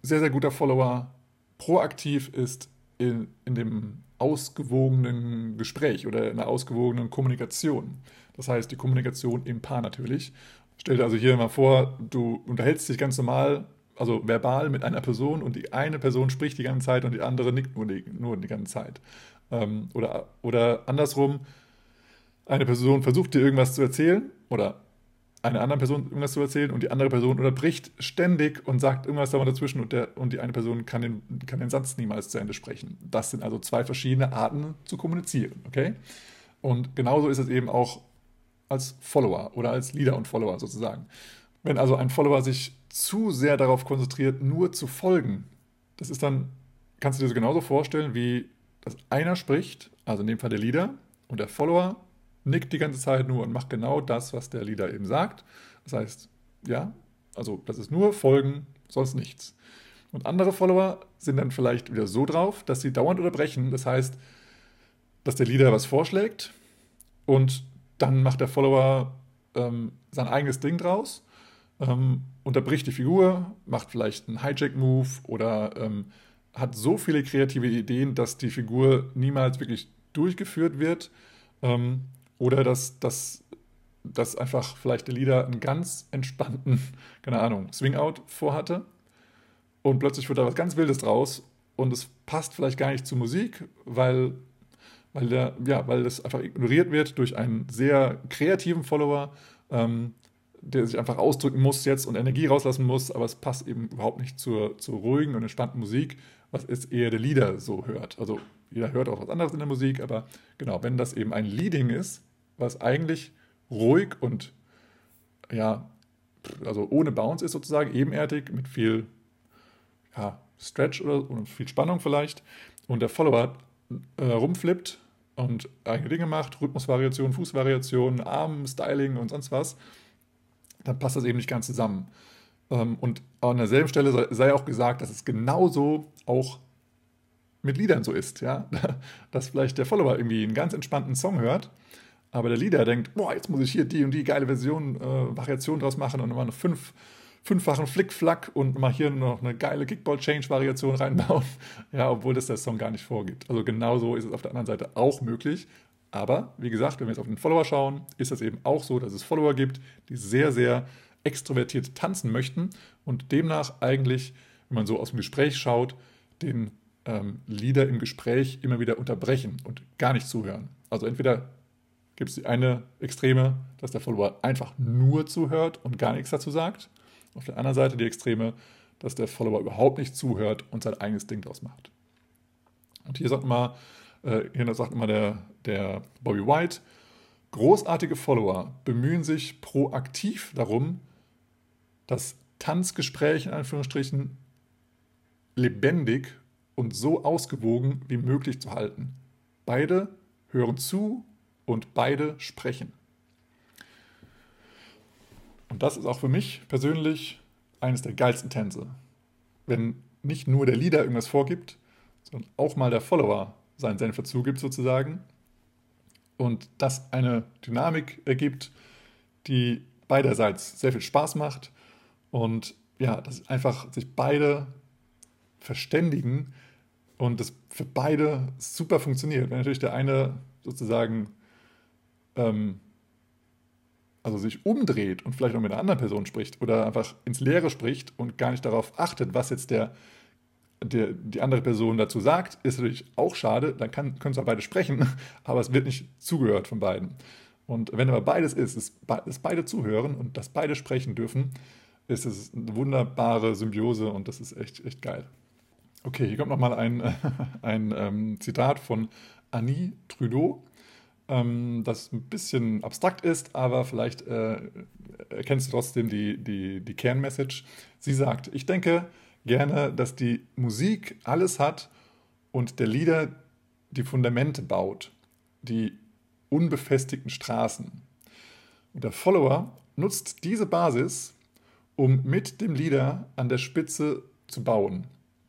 sehr, sehr guter Follower proaktiv ist in, in dem ausgewogenen Gespräch oder in der ausgewogenen Kommunikation. Das heißt, die Kommunikation im Paar natürlich. Stell dir also hier mal vor, du unterhältst dich ganz normal, also verbal mit einer Person und die eine Person spricht die ganze Zeit und die andere nickt nur die, nur die ganze Zeit. Ähm, oder, oder andersrum, eine Person versucht dir irgendwas zu erzählen oder einer anderen Person irgendwas zu erzählen und die andere Person unterbricht ständig und sagt irgendwas da dazwischen und, der, und die eine Person kann den, kann den Satz niemals zu Ende sprechen. Das sind also zwei verschiedene Arten zu kommunizieren, okay? Und genauso ist es eben auch als Follower oder als Leader und Follower sozusagen. Wenn also ein Follower sich zu sehr darauf konzentriert, nur zu folgen, das ist dann, kannst du dir das genauso vorstellen, wie dass einer spricht, also in dem Fall der Leader, und der Follower nickt die ganze Zeit nur und macht genau das, was der Leader eben sagt. Das heißt, ja, also das ist nur Folgen, sonst nichts. Und andere Follower sind dann vielleicht wieder so drauf, dass sie dauernd unterbrechen. Das heißt, dass der Leader was vorschlägt und dann macht der Follower ähm, sein eigenes Ding draus, ähm, unterbricht die Figur, macht vielleicht einen Hijack-Move oder ähm, hat so viele kreative Ideen, dass die Figur niemals wirklich durchgeführt wird ähm, oder dass, dass dass einfach vielleicht der Leader einen ganz entspannten, keine Ahnung, Swing-Out vorhatte und plötzlich wird da was ganz Wildes draus und es passt vielleicht gar nicht zur Musik, weil, weil, der, ja, weil das einfach ignoriert wird durch einen sehr kreativen Follower, ähm, der sich einfach ausdrücken muss jetzt und Energie rauslassen muss, aber es passt eben überhaupt nicht zur, zur ruhigen und entspannten Musik, was jetzt eher der Leader so hört. Also jeder hört auch was anderes in der Musik, aber genau, wenn das eben ein Leading ist, was eigentlich ruhig und ja, also ohne Bounce ist sozusagen, ebenerdig, mit viel ja, Stretch oder, oder, viel Spannung vielleicht und der Follower äh, rumflippt und eigene Dinge macht, Rhythmusvariation, Fußvariation, Arm, Styling und sonst was, dann passt das eben nicht ganz zusammen. Ähm, und an derselben Stelle sei, auch gesagt, dass es genauso auch mit Liedern so ist, ja, dass vielleicht der Follower irgendwie einen ganz entspannten Song hört aber der Leader denkt, boah, jetzt muss ich hier die und die geile Version, äh, Variation draus machen und nochmal eine fünf, fünffachen Flickflack und mal hier noch eine geile Kickball-Change-Variation reinbauen. Ja, obwohl das der Song gar nicht vorgibt. Also genauso ist es auf der anderen Seite auch möglich. Aber wie gesagt, wenn wir jetzt auf den Follower schauen, ist es eben auch so, dass es Follower gibt, die sehr, sehr extrovertiert tanzen möchten und demnach eigentlich, wenn man so aus dem Gespräch schaut, den ähm, Leader im Gespräch immer wieder unterbrechen und gar nicht zuhören. Also entweder gibt es die eine Extreme, dass der Follower einfach nur zuhört und gar nichts dazu sagt. Auf der anderen Seite die Extreme, dass der Follower überhaupt nicht zuhört und sein eigenes Ding draus macht. Und hier sagt mal, äh, hier sagt immer der, der Bobby White, großartige Follower bemühen sich proaktiv darum, das Tanzgespräch in Anführungsstrichen lebendig und so ausgewogen wie möglich zu halten. Beide hören zu und beide sprechen. Und das ist auch für mich persönlich eines der geilsten Tänze. Wenn nicht nur der Leader irgendwas vorgibt, sondern auch mal der Follower seinen Senf dazugibt sozusagen und das eine Dynamik ergibt, die beiderseits sehr viel Spaß macht und ja, dass einfach sich beide verständigen und das für beide super funktioniert. Wenn natürlich der eine sozusagen ähm, also sich umdreht und vielleicht noch mit einer anderen Person spricht oder einfach ins Leere spricht und gar nicht darauf achtet, was jetzt der, der, die andere Person dazu sagt, ist natürlich auch schade. Dann kann, können zwar beide sprechen, aber es wird nicht zugehört von beiden. Und wenn aber beides ist, ist, dass beide zuhören und dass beide sprechen dürfen, ist es eine wunderbare Symbiose und das ist echt, echt geil. Okay, hier kommt nochmal ein, ein ähm, Zitat von Annie Trudeau ähm, das ein bisschen abstrakt ist, aber vielleicht äh, erkennst du trotzdem die, die, die Kernmessage. Sie sagt, ich denke gerne, dass die Musik alles hat und der Lieder die Fundamente baut, die unbefestigten Straßen. Und der Follower nutzt diese Basis, um mit dem Lieder an der Spitze zu bauen.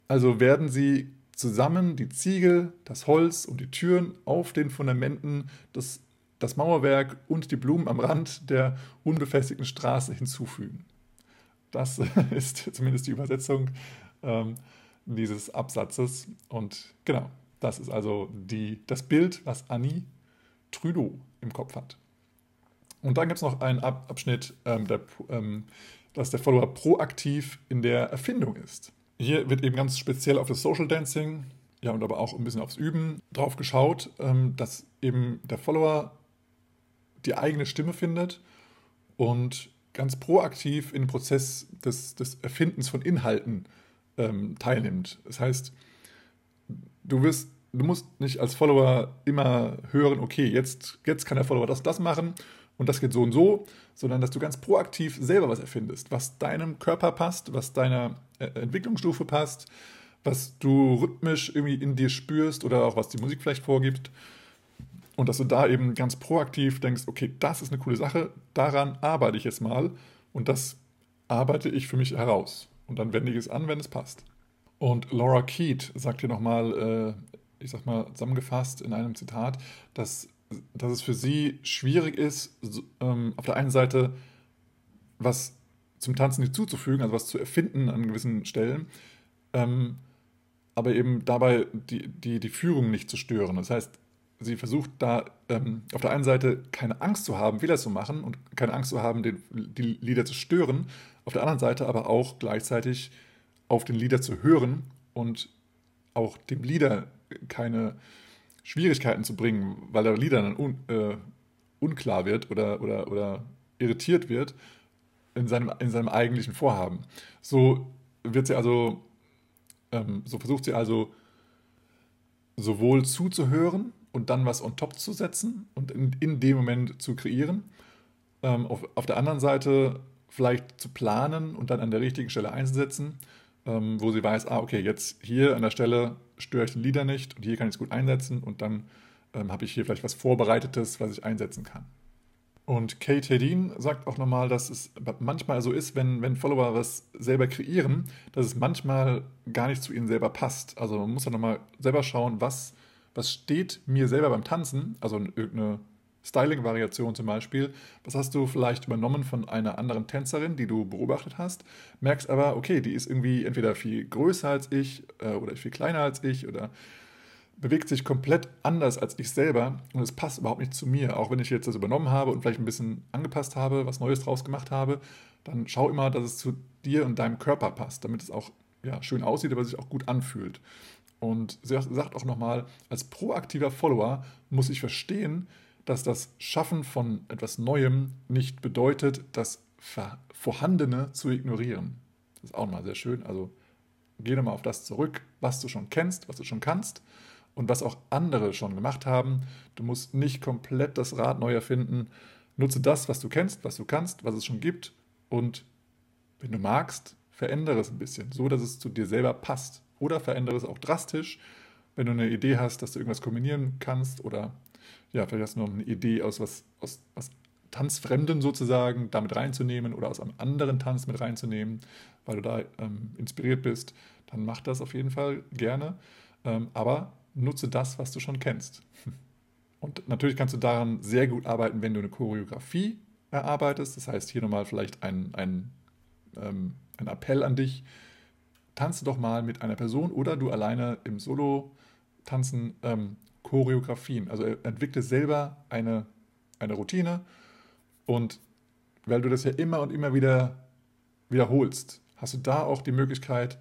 Also werden sie zusammen die Ziegel, das Holz und die Türen auf den Fundamenten, das, das Mauerwerk und die Blumen am Rand der unbefestigten Straße hinzufügen. Das ist zumindest die Übersetzung ähm, dieses Absatzes. Und genau, das ist also die, das Bild, was Annie Trudeau im Kopf hat. Und dann gibt es noch einen Ab Abschnitt, ähm, der, ähm, dass der Follower proaktiv in der Erfindung ist. Hier wird eben ganz speziell auf das Social Dancing, ja, und aber auch ein bisschen aufs Üben drauf geschaut, ähm, dass eben der Follower die eigene Stimme findet und ganz proaktiv in den Prozess des, des Erfindens von Inhalten ähm, teilnimmt. Das heißt, du wirst, du musst nicht als Follower immer hören, okay, jetzt, jetzt kann der Follower das, das machen und das geht so und so, sondern dass du ganz proaktiv selber was erfindest, was deinem Körper passt, was deiner Entwicklungsstufe passt, was du rhythmisch irgendwie in dir spürst oder auch was die Musik vielleicht vorgibt. Und dass du da eben ganz proaktiv denkst, okay, das ist eine coole Sache, daran arbeite ich jetzt mal und das arbeite ich für mich heraus. Und dann wende ich es an, wenn es passt. Und Laura Keat sagt hier nochmal, äh, ich sag mal zusammengefasst in einem Zitat, dass dass es für sie schwierig ist, ähm, auf der einen Seite was zum Tanzen hinzuzufügen, also was zu erfinden an gewissen Stellen, ähm, aber eben dabei die, die, die Führung nicht zu stören. Das heißt, sie versucht da ähm, auf der einen Seite keine Angst zu haben, Fehler zu machen und keine Angst zu haben, den, die Lieder zu stören, auf der anderen Seite aber auch gleichzeitig auf den Lieder zu hören und auch dem Lieder keine Schwierigkeiten zu bringen, weil der Lieder dann un, äh, unklar wird oder, oder, oder irritiert wird in seinem, in seinem eigentlichen Vorhaben. So wird sie also, ähm, so versucht sie also sowohl zuzuhören und dann was on top zu setzen und in, in dem Moment zu kreieren. Ähm, auf, auf der anderen Seite vielleicht zu planen und dann an der richtigen Stelle einzusetzen, ähm, wo sie weiß, ah, okay, jetzt hier an der Stelle störe ich den Lieder nicht und hier kann ich es gut einsetzen und dann ähm, habe ich hier vielleicht was Vorbereitetes, was ich einsetzen kann. Und Kate Hedin sagt auch nochmal, dass es manchmal so ist, wenn, wenn Follower was selber kreieren, dass es manchmal gar nicht zu ihnen selber passt. Also man muss dann nochmal selber schauen, was, was steht mir selber beim Tanzen, also irgendeine Styling-Variation zum Beispiel. Was hast du vielleicht übernommen von einer anderen Tänzerin, die du beobachtet hast, merkst aber, okay, die ist irgendwie entweder viel größer als ich äh, oder viel kleiner als ich oder bewegt sich komplett anders als ich selber und es passt überhaupt nicht zu mir. Auch wenn ich jetzt das übernommen habe und vielleicht ein bisschen angepasst habe, was Neues draus gemacht habe, dann schau immer, dass es zu dir und deinem Körper passt, damit es auch ja, schön aussieht, aber sich auch gut anfühlt. Und sie sagt auch nochmal, als proaktiver Follower muss ich verstehen, dass das Schaffen von etwas Neuem nicht bedeutet, das Vorhandene zu ignorieren. Das ist auch mal sehr schön. Also geh nochmal auf das zurück, was du schon kennst, was du schon kannst und was auch andere schon gemacht haben. Du musst nicht komplett das Rad neu erfinden. Nutze das, was du kennst, was du kannst, was es schon gibt und wenn du magst, verändere es ein bisschen, so dass es zu dir selber passt. Oder verändere es auch drastisch, wenn du eine Idee hast, dass du irgendwas kombinieren kannst oder ja, vielleicht hast du noch eine Idee aus was, aus was Tanzfremden sozusagen damit reinzunehmen oder aus einem anderen Tanz mit reinzunehmen, weil du da ähm, inspiriert bist, dann mach das auf jeden Fall gerne. Ähm, aber nutze das, was du schon kennst. Und natürlich kannst du daran sehr gut arbeiten, wenn du eine Choreografie erarbeitest. Das heißt, hier nochmal vielleicht ein, ein, ähm, ein Appell an dich. Tanze doch mal mit einer Person oder du alleine im Solo-Tanzen ähm, Choreografien. Also entwickle selber eine, eine Routine und weil du das ja immer und immer wieder wiederholst, hast du da auch die Möglichkeit,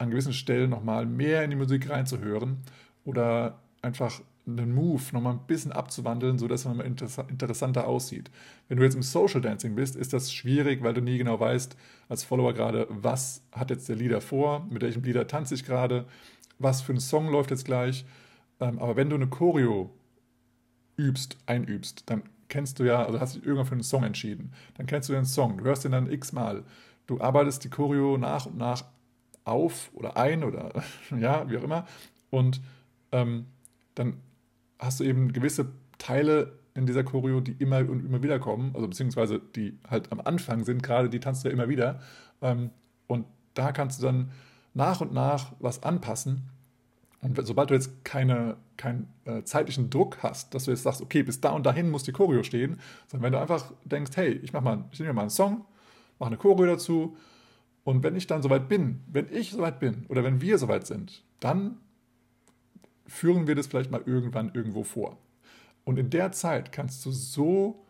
an gewissen Stellen nochmal mehr in die Musik reinzuhören oder einfach einen Move nochmal ein bisschen abzuwandeln, sodass nochmal interessanter aussieht. Wenn du jetzt im Social Dancing bist, ist das schwierig, weil du nie genau weißt, als Follower gerade, was hat jetzt der Leader vor, mit welchem Leader tanze ich gerade, was für ein Song läuft jetzt gleich. Ähm, aber wenn du eine Choreo übst, einübst, dann kennst du ja, also hast dich irgendwann für einen Song entschieden. Dann kennst du den Song, du hörst den dann x-mal. Du arbeitest die Choreo nach und nach auf oder ein oder ja, wie auch immer. Und ähm, dann hast du eben gewisse Teile in dieser Choreo, die immer und immer wieder kommen, also beziehungsweise die halt am Anfang sind, gerade die tanzt du ja immer wieder. Ähm, und da kannst du dann nach und nach was anpassen. Und sobald du jetzt keine, keinen äh, zeitlichen Druck hast, dass du jetzt sagst, okay, bis da und dahin muss die Choreo stehen, sondern wenn du einfach denkst, hey, ich mach mal, ich nehme mal einen Song, mache eine Choreo dazu, und wenn ich dann soweit bin, wenn ich soweit bin oder wenn wir soweit sind, dann führen wir das vielleicht mal irgendwann irgendwo vor. Und in der Zeit kannst du so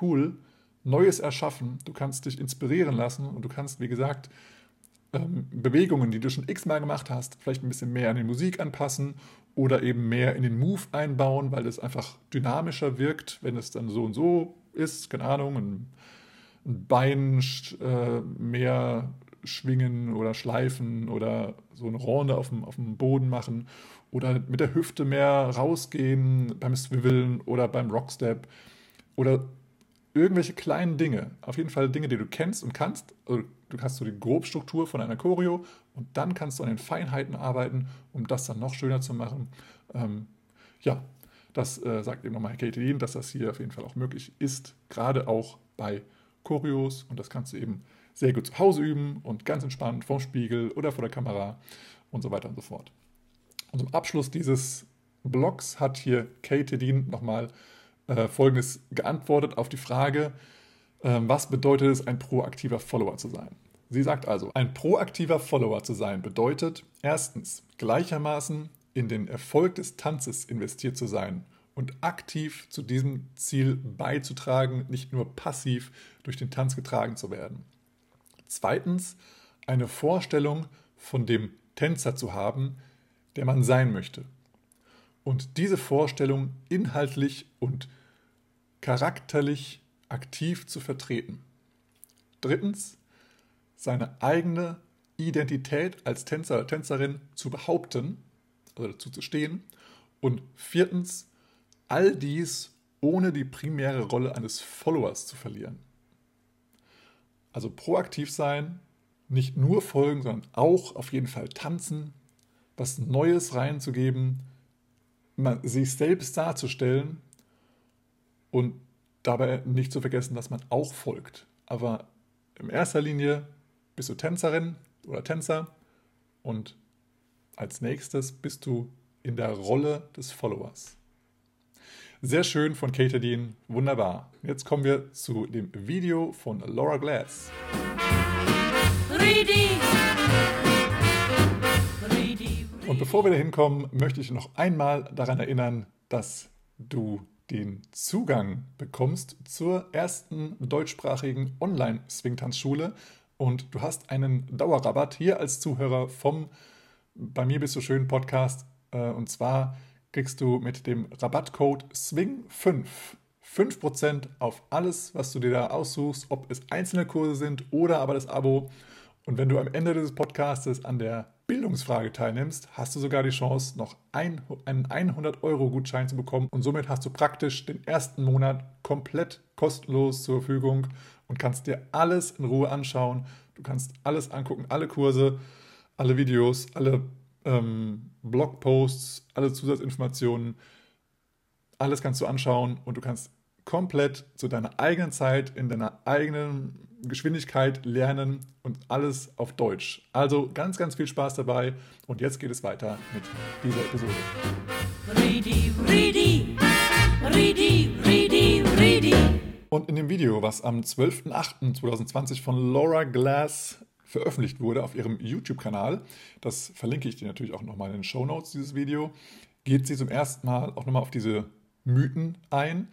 cool Neues erschaffen, du kannst dich inspirieren lassen und du kannst, wie gesagt, ähm, Bewegungen, die du schon x-mal gemacht hast, vielleicht ein bisschen mehr an die Musik anpassen oder eben mehr in den Move einbauen, weil das einfach dynamischer wirkt, wenn es dann so und so ist, keine Ahnung, ein, ein Bein äh, mehr schwingen oder schleifen oder so eine Ronde auf dem, auf dem Boden machen oder mit der Hüfte mehr rausgehen beim Swiveln oder beim Rockstep oder irgendwelche kleinen Dinge. Auf jeden Fall Dinge, die du kennst und kannst. Also du hast so die Grobstruktur von einer Choreo und dann kannst du an den Feinheiten arbeiten, um das dann noch schöner zu machen. Ähm, ja, das äh, sagt eben nochmal Katie Dean, dass das hier auf jeden Fall auch möglich ist, gerade auch bei Choreos und das kannst du eben sehr gut zu Hause üben und ganz entspannt vorm Spiegel oder vor der Kamera und so weiter und so fort. Und zum Abschluss dieses Blogs hat hier Kate Dean nochmal äh, Folgendes geantwortet auf die Frage, äh, was bedeutet es, ein proaktiver Follower zu sein? Sie sagt also, ein proaktiver Follower zu sein bedeutet erstens gleichermaßen in den Erfolg des Tanzes investiert zu sein und aktiv zu diesem Ziel beizutragen, nicht nur passiv durch den Tanz getragen zu werden. Zweitens, eine Vorstellung von dem Tänzer zu haben, der man sein möchte. Und diese Vorstellung inhaltlich und charakterlich aktiv zu vertreten. Drittens, seine eigene Identität als Tänzer oder Tänzerin zu behaupten, also dazu zu stehen. Und viertens, all dies ohne die primäre Rolle eines Followers zu verlieren. Also proaktiv sein, nicht nur folgen, sondern auch auf jeden Fall tanzen, was Neues reinzugeben, sich selbst darzustellen und dabei nicht zu vergessen, dass man auch folgt. Aber in erster Linie bist du Tänzerin oder Tänzer und als nächstes bist du in der Rolle des Followers. Sehr schön von Kate Dean, wunderbar. Jetzt kommen wir zu dem Video von Laura Glass. Und bevor wir da hinkommen, möchte ich noch einmal daran erinnern, dass du den Zugang bekommst zur ersten deutschsprachigen Online-Swingtanzschule und du hast einen Dauerrabatt hier als Zuhörer vom Bei mir bist du schön Podcast. Äh, und zwar kriegst du mit dem Rabattcode SWING5 5% auf alles, was du dir da aussuchst, ob es einzelne Kurse sind oder aber das Abo. Und wenn du am Ende dieses Podcasts an der Bildungsfrage teilnimmst, hast du sogar die Chance, noch einen 100-Euro-Gutschein zu bekommen. Und somit hast du praktisch den ersten Monat komplett kostenlos zur Verfügung und kannst dir alles in Ruhe anschauen. Du kannst alles angucken, alle Kurse, alle Videos, alle ähm, Blogposts, alle Zusatzinformationen. Alles kannst du anschauen und du kannst komplett zu deiner eigenen Zeit, in deiner eigenen Geschwindigkeit lernen und alles auf Deutsch. Also ganz, ganz viel Spaß dabei und jetzt geht es weiter mit dieser Episode. Ready, ready, ready, ready, ready. Und in dem Video, was am 12.08.2020 von Laura Glass veröffentlicht wurde auf ihrem YouTube-Kanal, das verlinke ich dir natürlich auch nochmal in den Show Notes, dieses Video, geht sie zum ersten Mal auch nochmal auf diese Mythen ein,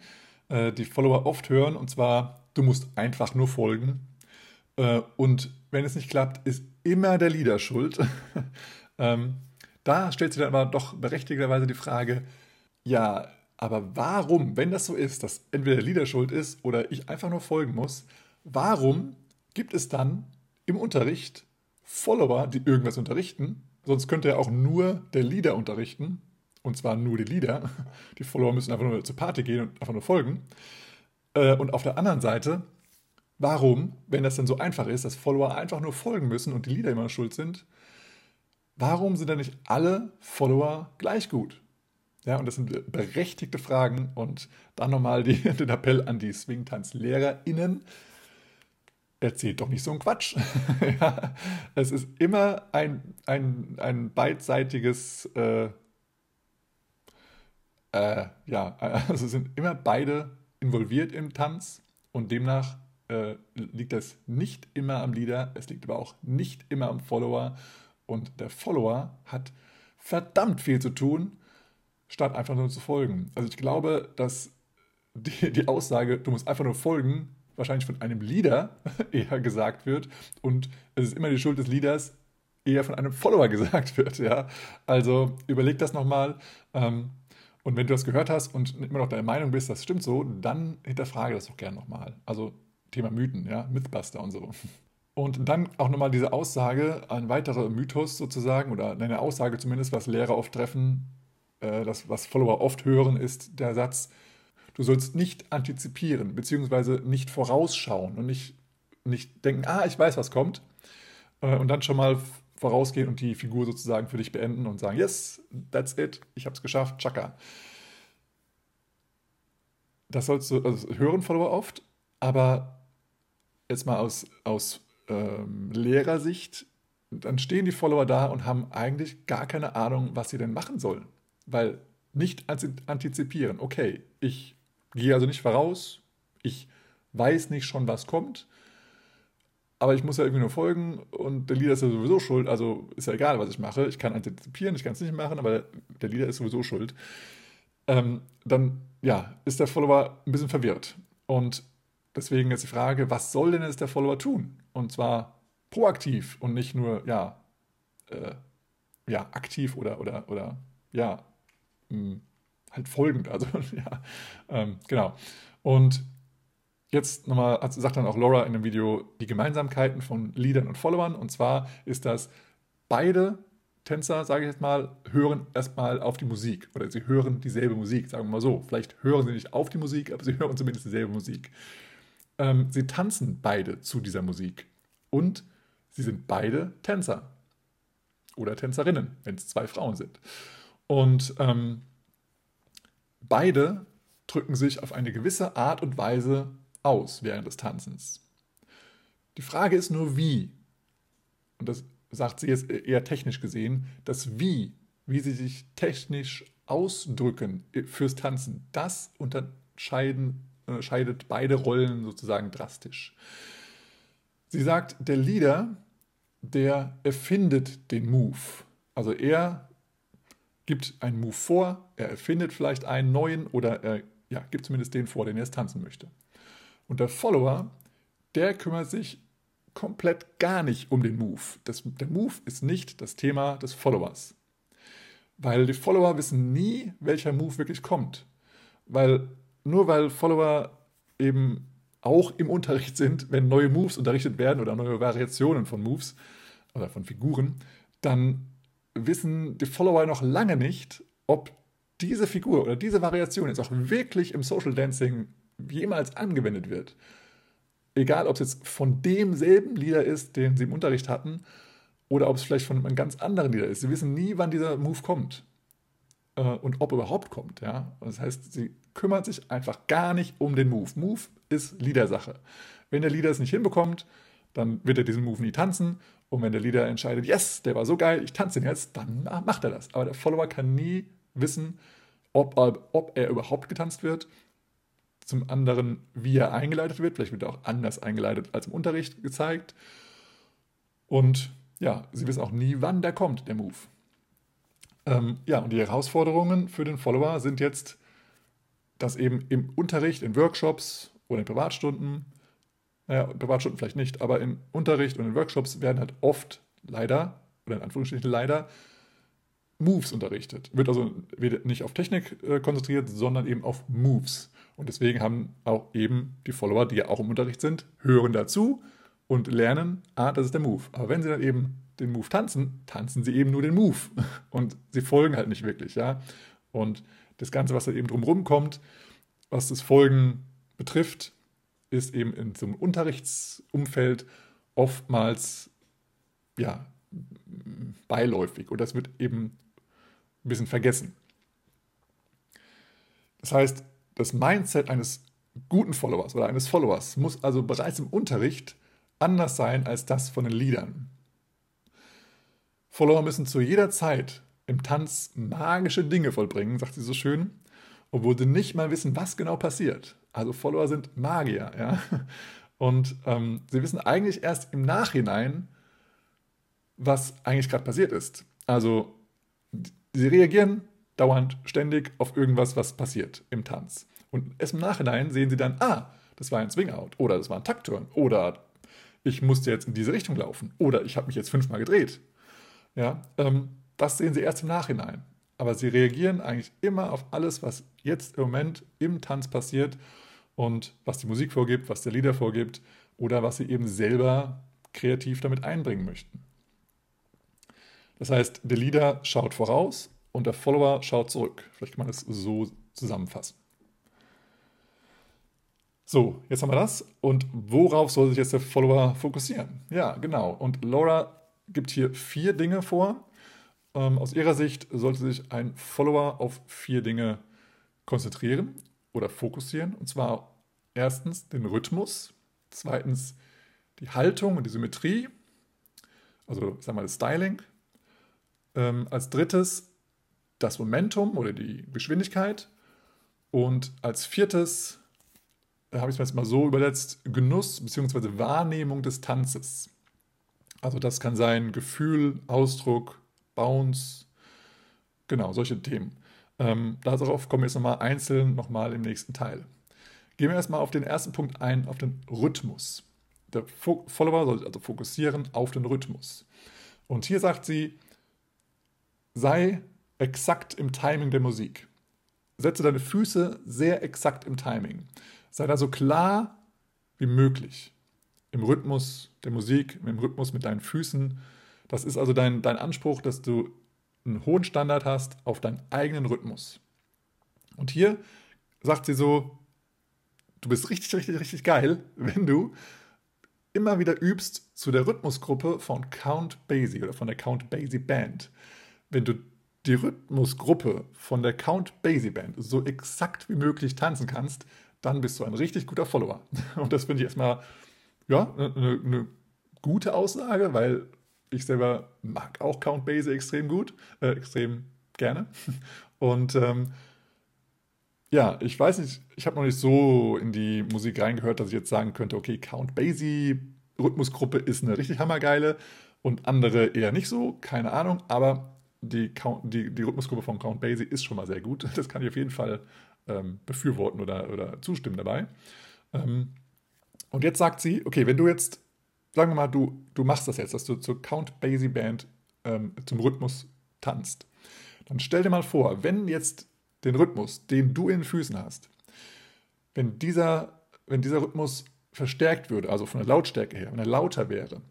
äh, die Follower oft hören, und zwar Du musst einfach nur folgen. Äh, und wenn es nicht klappt, ist immer der Leader schuld. ähm, da stellt sich dann aber doch berechtigterweise die Frage, ja, aber warum, wenn das so ist, dass entweder der Leader schuld ist oder ich einfach nur folgen muss, warum gibt es dann im Unterricht Follower, die irgendwas unterrichten? Sonst könnte ja auch nur der Leader unterrichten, und zwar nur die Leader. Die Follower müssen einfach nur zur Party gehen und einfach nur folgen. Äh, und auf der anderen Seite, warum, wenn das denn so einfach ist, dass Follower einfach nur folgen müssen und die Leader immer schuld sind, warum sind dann nicht alle Follower gleich gut? Ja, und das sind berechtigte Fragen. Und dann nochmal den Appell an die Swingtanz-LehrerInnen. Erzählt doch nicht so einen Quatsch. ja, es ist immer ein, ein, ein beidseitiges, äh, äh, ja, also sind immer beide involviert im Tanz und demnach äh, liegt das nicht immer am Leader, es liegt aber auch nicht immer am Follower und der Follower hat verdammt viel zu tun, statt einfach nur zu folgen. Also ich glaube, dass die, die Aussage, du musst einfach nur folgen, wahrscheinlich von einem Leader eher gesagt wird und es ist immer die Schuld des Leaders, eher von einem Follower gesagt wird. Ja? Also überleg das nochmal. Ähm, und wenn du das gehört hast und immer noch deiner Meinung bist, das stimmt so, dann hinterfrage das doch gerne nochmal. Also Thema Mythen, ja, Mythbuster und so. Und dann auch nochmal diese Aussage, ein weiterer Mythos sozusagen, oder eine Aussage zumindest, was Lehrer oft treffen, äh, das, was Follower oft hören, ist der Satz, du sollst nicht antizipieren, beziehungsweise nicht vorausschauen und nicht, nicht denken, ah, ich weiß, was kommt, äh, und dann schon mal vorausgehen und die Figur sozusagen für dich beenden und sagen, yes, that's it, ich habe es geschafft, tschakka. Das sollst du also hören Follower oft, aber jetzt mal aus, aus ähm, Lehrersicht, dann stehen die Follower da und haben eigentlich gar keine Ahnung, was sie denn machen sollen. Weil nicht antizipieren, okay, ich gehe also nicht voraus, ich weiß nicht schon, was kommt, aber ich muss ja irgendwie nur folgen und der Leader ist ja sowieso schuld, also ist ja egal, was ich mache. Ich kann antizipieren, ich kann es nicht machen, aber der Leader ist sowieso schuld. Ähm, dann ja, ist der Follower ein bisschen verwirrt. Und deswegen ist die Frage, was soll denn jetzt der Follower tun? Und zwar proaktiv und nicht nur, ja, äh, ja, aktiv oder, oder, oder ja, mh, hm, halt folgend. Also, ja, ähm, genau. Und jetzt nochmal, sagt dann auch Laura in dem Video die Gemeinsamkeiten von Leadern und Followern. Und zwar ist das, beide Tänzer, sage ich jetzt mal, hören erstmal auf die Musik oder sie hören dieselbe Musik, sagen wir mal so. Vielleicht hören sie nicht auf die Musik, aber sie hören zumindest dieselbe Musik. Ähm, sie tanzen beide zu dieser Musik und sie sind beide Tänzer oder Tänzerinnen, wenn es zwei Frauen sind. Und ähm, beide drücken sich auf eine gewisse Art und Weise aus während des Tanzens. Die Frage ist nur, wie. Und das sagt sie jetzt eher technisch gesehen, das Wie, wie sie sich technisch ausdrücken fürs Tanzen, das unterscheidet beide Rollen sozusagen drastisch. Sie sagt, der Leader, der erfindet den Move. Also er gibt einen Move vor, er erfindet vielleicht einen neuen oder er ja, gibt zumindest den vor, den er jetzt tanzen möchte. Und der Follower, der kümmert sich komplett gar nicht um den Move. Das, der Move ist nicht das Thema des Followers. Weil die Follower wissen nie, welcher Move wirklich kommt. Weil nur weil Follower eben auch im Unterricht sind, wenn neue Moves unterrichtet werden oder neue Variationen von Moves oder von Figuren, dann wissen die Follower noch lange nicht, ob diese Figur oder diese Variation jetzt auch wirklich im Social Dancing jemals angewendet wird. Egal, ob es jetzt von demselben Lieder ist, den sie im Unterricht hatten, oder ob es vielleicht von einem ganz anderen Lieder ist. Sie wissen nie, wann dieser Move kommt äh, und ob er überhaupt kommt. Ja? Das heißt, sie kümmert sich einfach gar nicht um den Move. Move ist Liedersache. Wenn der Leader es nicht hinbekommt, dann wird er diesen Move nie tanzen. Und wenn der Leader entscheidet, yes, der war so geil, ich tanze ihn jetzt, dann macht er das. Aber der Follower kann nie wissen, ob, ob er überhaupt getanzt wird zum anderen, wie er eingeleitet wird. Vielleicht wird er auch anders eingeleitet als im Unterricht gezeigt. Und ja, sie wissen auch nie, wann der kommt, der Move. Ähm, ja, und die Herausforderungen für den Follower sind jetzt, dass eben im Unterricht, in Workshops oder in Privatstunden, naja, Privatstunden vielleicht nicht, aber im Unterricht und in Workshops werden halt oft leider, oder in Anführungsstrichen leider, Moves unterrichtet. Wird also nicht auf Technik äh, konzentriert, sondern eben auf Moves. Und deswegen haben auch eben die Follower, die ja auch im Unterricht sind, hören dazu und lernen, ah, das ist der Move. Aber wenn sie dann eben den Move tanzen, tanzen sie eben nur den Move. Und sie folgen halt nicht wirklich, ja. Und das Ganze, was da eben drumherum kommt, was das Folgen betrifft, ist eben in so einem Unterrichtsumfeld oftmals ja, beiläufig. Und das wird eben ein bisschen vergessen. Das heißt, das Mindset eines guten Followers oder eines Followers muss also bereits im Unterricht anders sein als das von den Leadern. Follower müssen zu jeder Zeit im Tanz magische Dinge vollbringen, sagt sie so schön, obwohl sie nicht mal wissen, was genau passiert. Also Follower sind Magier, ja. Und ähm, sie wissen eigentlich erst im Nachhinein, was eigentlich gerade passiert ist. Also sie reagieren dauernd ständig auf irgendwas, was passiert im Tanz. Und erst im Nachhinein sehen sie dann, ah, das war ein Swing-Out oder das war ein Taktturn oder ich musste jetzt in diese Richtung laufen oder ich habe mich jetzt fünfmal gedreht. Ja, ähm, das sehen sie erst im Nachhinein. Aber sie reagieren eigentlich immer auf alles, was jetzt im Moment im Tanz passiert und was die Musik vorgibt, was der Lieder vorgibt oder was sie eben selber kreativ damit einbringen möchten. Das heißt, der Leader schaut voraus und der Follower schaut zurück. Vielleicht kann man das so zusammenfassen. So, jetzt haben wir das. Und worauf soll sich jetzt der Follower fokussieren? Ja, genau. Und Laura gibt hier vier Dinge vor. Ähm, aus ihrer Sicht sollte sich ein Follower auf vier Dinge konzentrieren oder fokussieren. Und zwar erstens den Rhythmus, zweitens die Haltung und die Symmetrie, also sagen wir das Styling. Ähm, als drittes das Momentum oder die Geschwindigkeit und als viertes habe ich es jetzt mal so übersetzt, Genuss bzw. Wahrnehmung des Tanzes. Also das kann sein Gefühl, Ausdruck, Bounce, genau, solche Themen. Ähm, darauf kommen wir jetzt nochmal einzeln nochmal im nächsten Teil. Gehen wir erstmal auf den ersten Punkt ein, auf den Rhythmus. Der Fo Follower soll also fokussieren auf den Rhythmus. Und hier sagt sie, sei exakt im Timing der Musik. Setze deine Füße sehr exakt im Timing. Sei da so klar wie möglich im Rhythmus der Musik, im Rhythmus mit deinen Füßen. Das ist also dein, dein Anspruch, dass du einen hohen Standard hast auf deinen eigenen Rhythmus. Und hier sagt sie so, du bist richtig, richtig, richtig geil, wenn du immer wieder übst zu der Rhythmusgruppe von Count Basie oder von der Count Basie Band. Wenn du die Rhythmusgruppe von der Count Basie Band so exakt wie möglich tanzen kannst, dann bist du ein richtig guter Follower. Und das finde ich erstmal ja, eine, eine gute Aussage, weil ich selber mag auch Count Basie extrem gut, äh, extrem gerne. Und ähm, ja, ich weiß nicht, ich habe noch nicht so in die Musik reingehört, dass ich jetzt sagen könnte, okay, Count Basie Rhythmusgruppe ist eine richtig hammergeile und andere eher nicht so, keine Ahnung, aber die, Count, die, die Rhythmusgruppe von Count Basie ist schon mal sehr gut. Das kann ich auf jeden Fall ähm, befürworten oder, oder zustimmen dabei. Ähm, und jetzt sagt sie, okay, wenn du jetzt, sagen wir mal, du, du machst das jetzt, dass du zur Count Basie Band ähm, zum Rhythmus tanzt, dann stell dir mal vor, wenn jetzt den Rhythmus, den du in den Füßen hast, wenn dieser, wenn dieser Rhythmus verstärkt würde, also von der Lautstärke her, wenn er lauter wäre,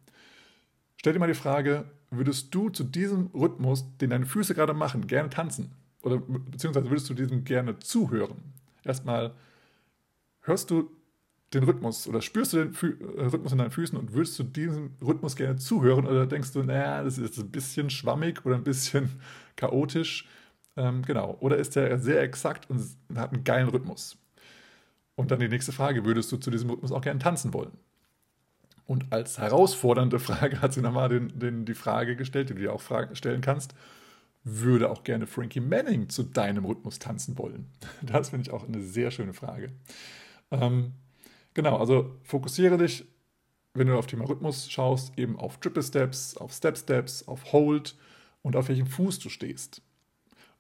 stell dir mal die Frage, würdest du zu diesem Rhythmus, den deine Füße gerade machen, gerne tanzen? Oder beziehungsweise würdest du diesem gerne zuhören? Erstmal, hörst du den Rhythmus oder spürst du den Fü äh, Rhythmus in deinen Füßen und würdest du diesem Rhythmus gerne zuhören oder denkst du, naja, das ist ein bisschen schwammig oder ein bisschen chaotisch? Ähm, genau. Oder ist der sehr exakt und hat einen geilen Rhythmus? Und dann die nächste Frage, würdest du zu diesem Rhythmus auch gerne tanzen wollen? Und als herausfordernde Frage hat sie nochmal den, den, die Frage gestellt, die du dir auch Fragen stellen kannst, würde auch gerne Frankie Manning zu deinem Rhythmus tanzen wollen? Das finde ich auch eine sehr schöne Frage. Ähm, genau, also fokussiere dich, wenn du auf Thema Rhythmus schaust, eben auf Triple Steps, auf Step Steps, auf Hold und auf welchem Fuß du stehst.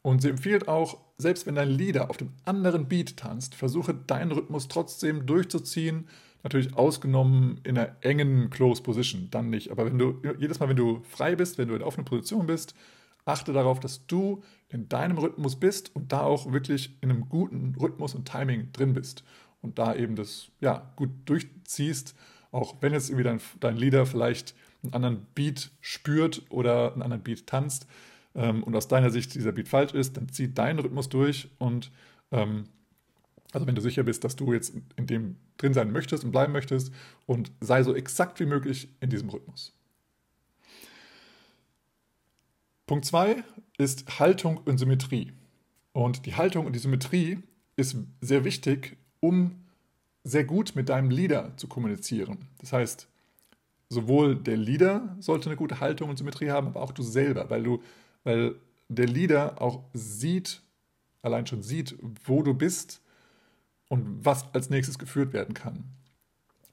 Und sie empfiehlt auch, selbst wenn dein Leader auf dem anderen Beat tanzt, versuche deinen Rhythmus trotzdem durchzuziehen. Natürlich ausgenommen in einer engen Close Position, dann nicht. Aber wenn du jedes Mal, wenn du frei bist, wenn du in offener Position bist, achte darauf, dass du in deinem Rhythmus bist und da auch wirklich in einem guten Rhythmus und Timing drin bist. Und da eben das ja, gut durchziehst, auch wenn jetzt irgendwie dein, dein Leader vielleicht einen anderen Beat spürt oder einen anderen Beat tanzt, ähm, und aus deiner Sicht dieser Beat falsch ist, dann zieh deinen Rhythmus durch und ähm, also wenn du sicher bist, dass du jetzt in dem drin sein möchtest und bleiben möchtest und sei so exakt wie möglich in diesem Rhythmus. Punkt 2 ist Haltung und Symmetrie. Und die Haltung und die Symmetrie ist sehr wichtig, um sehr gut mit deinem Leader zu kommunizieren. Das heißt, sowohl der Leader sollte eine gute Haltung und Symmetrie haben, aber auch du selber, weil du weil der Leader auch sieht, allein schon sieht, wo du bist und was als nächstes geführt werden kann.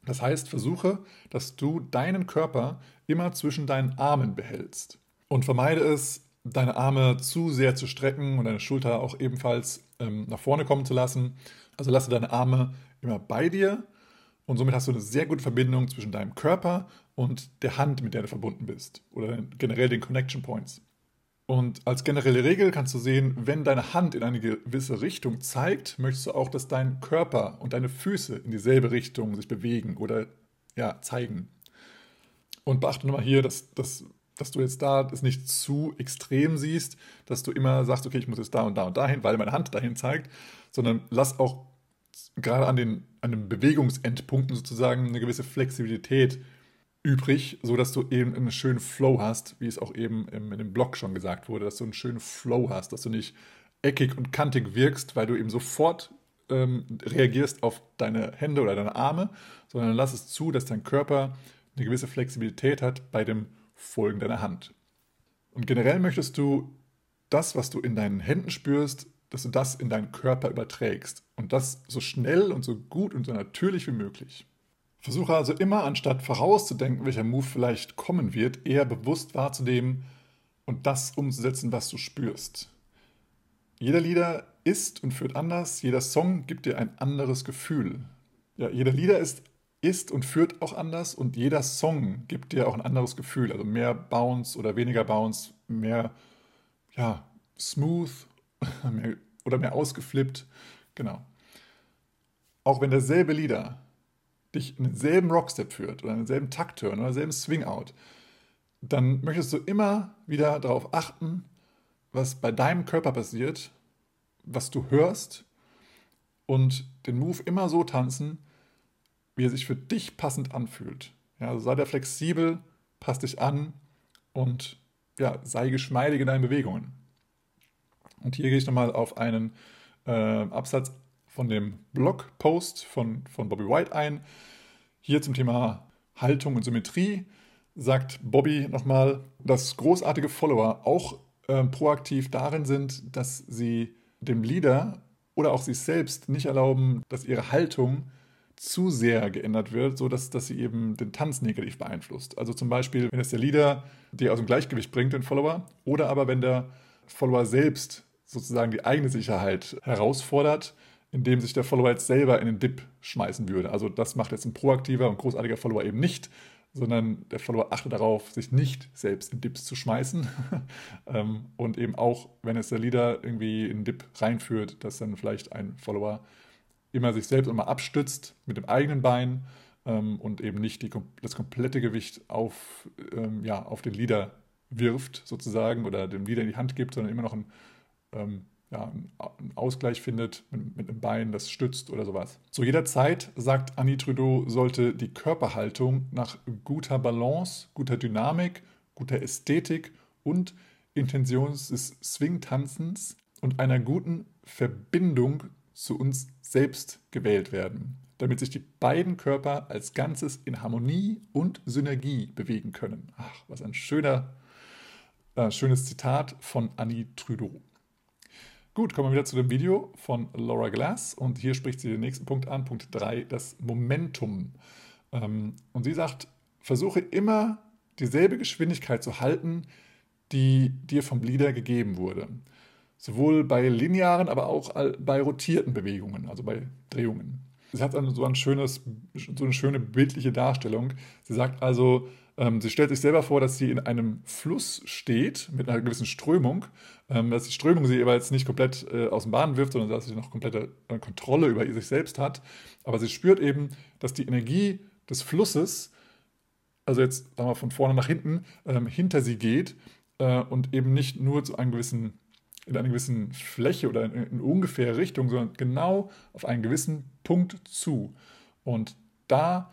Das heißt, versuche, dass du deinen Körper immer zwischen deinen Armen behältst und vermeide es, deine Arme zu sehr zu strecken und deine Schulter auch ebenfalls ähm, nach vorne kommen zu lassen. Also lasse deine Arme immer bei dir und somit hast du eine sehr gute Verbindung zwischen deinem Körper und der Hand, mit der du verbunden bist oder generell den Connection Points. Und als generelle Regel kannst du sehen, wenn deine Hand in eine gewisse Richtung zeigt, möchtest du auch, dass dein Körper und deine Füße in dieselbe Richtung sich bewegen oder ja, zeigen. Und beachte nochmal hier, dass, dass, dass du jetzt da das nicht zu extrem siehst, dass du immer sagst, okay, ich muss jetzt da und da und dahin, weil meine Hand dahin zeigt, sondern lass auch gerade an den, an den Bewegungsendpunkten sozusagen eine gewisse Flexibilität übrig, sodass du eben einen schönen Flow hast, wie es auch eben in dem Blog schon gesagt wurde, dass du einen schönen Flow hast, dass du nicht eckig und kantig wirkst, weil du eben sofort ähm, reagierst auf deine Hände oder deine Arme, sondern lass es zu, dass dein Körper eine gewisse Flexibilität hat bei dem Folgen deiner Hand. Und generell möchtest du das, was du in deinen Händen spürst, dass du das in deinen Körper überträgst. Und das so schnell und so gut und so natürlich wie möglich. Versuche also immer, anstatt vorauszudenken, welcher Move vielleicht kommen wird, eher bewusst wahrzunehmen und das umzusetzen, was du spürst. Jeder Lieder ist und führt anders, jeder Song gibt dir ein anderes Gefühl. Ja, jeder Lieder ist, ist und führt auch anders und jeder Song gibt dir auch ein anderes Gefühl. Also mehr Bounce oder weniger Bounce, mehr ja, smooth mehr, oder mehr ausgeflippt. Genau. Auch wenn derselbe Lieder dich in denselben Rockstep führt oder in denselben Taktturn oder denselben Swingout, dann möchtest du immer wieder darauf achten, was bei deinem Körper passiert, was du hörst und den Move immer so tanzen, wie er sich für dich passend anfühlt. Ja, also sei da flexibel, pass dich an und ja, sei geschmeidig in deinen Bewegungen. Und hier gehe ich nochmal auf einen äh, Absatz von dem Blogpost von, von Bobby White ein. Hier zum Thema Haltung und Symmetrie sagt Bobby nochmal, dass großartige Follower auch äh, proaktiv darin sind, dass sie dem Leader oder auch sich selbst nicht erlauben, dass ihre Haltung zu sehr geändert wird, sodass dass sie eben den Tanz negativ beeinflusst. Also zum Beispiel, wenn es der Leader dir aus dem Gleichgewicht bringt, den Follower, oder aber wenn der Follower selbst sozusagen die eigene Sicherheit herausfordert, indem sich der Follower jetzt selber in den Dip schmeißen würde. Also das macht jetzt ein proaktiver und großartiger Follower eben nicht, sondern der Follower achtet darauf, sich nicht selbst in Dips zu schmeißen. Ähm, und eben auch, wenn es der Leader irgendwie in den Dip reinführt, dass dann vielleicht ein Follower immer sich selbst immer abstützt mit dem eigenen Bein ähm, und eben nicht die, das komplette Gewicht auf, ähm, ja, auf den Leader wirft, sozusagen, oder dem Leader in die Hand gibt, sondern immer noch ein ähm, ja, einen Ausgleich findet mit, mit, einem Bein, das stützt oder sowas. Zu jeder Zeit, sagt Annie Trudeau, sollte die Körperhaltung nach guter Balance, guter Dynamik, guter Ästhetik und Intention des Swing-Tanzens und einer guten Verbindung zu uns selbst gewählt werden, damit sich die beiden Körper als Ganzes in Harmonie und Synergie bewegen können. Ach, was ein schöner, äh, schönes Zitat von Annie Trudeau. Gut, kommen wir wieder zu dem Video von Laura Glass und hier spricht sie den nächsten Punkt an, Punkt 3, das Momentum. Ähm, und sie sagt, versuche immer dieselbe Geschwindigkeit zu halten, die dir vom Leader gegeben wurde. Sowohl bei linearen, aber auch bei rotierten Bewegungen, also bei Drehungen. Sie hat also so, ein schönes, so eine schöne bildliche Darstellung. Sie sagt also, ähm, sie stellt sich selber vor, dass sie in einem Fluss steht mit einer gewissen Strömung, ähm, dass die Strömung sie jeweils nicht komplett äh, aus dem Bahn wirft, sondern dass sie noch komplette äh, Kontrolle über sich selbst hat. Aber sie spürt eben, dass die Energie des Flusses, also jetzt sagen wir von vorne nach hinten, ähm, hinter sie geht äh, und eben nicht nur zu einem gewissen in einer gewissen Fläche oder in, in ungefähre Richtung, sondern genau auf einen gewissen Punkt zu. Und da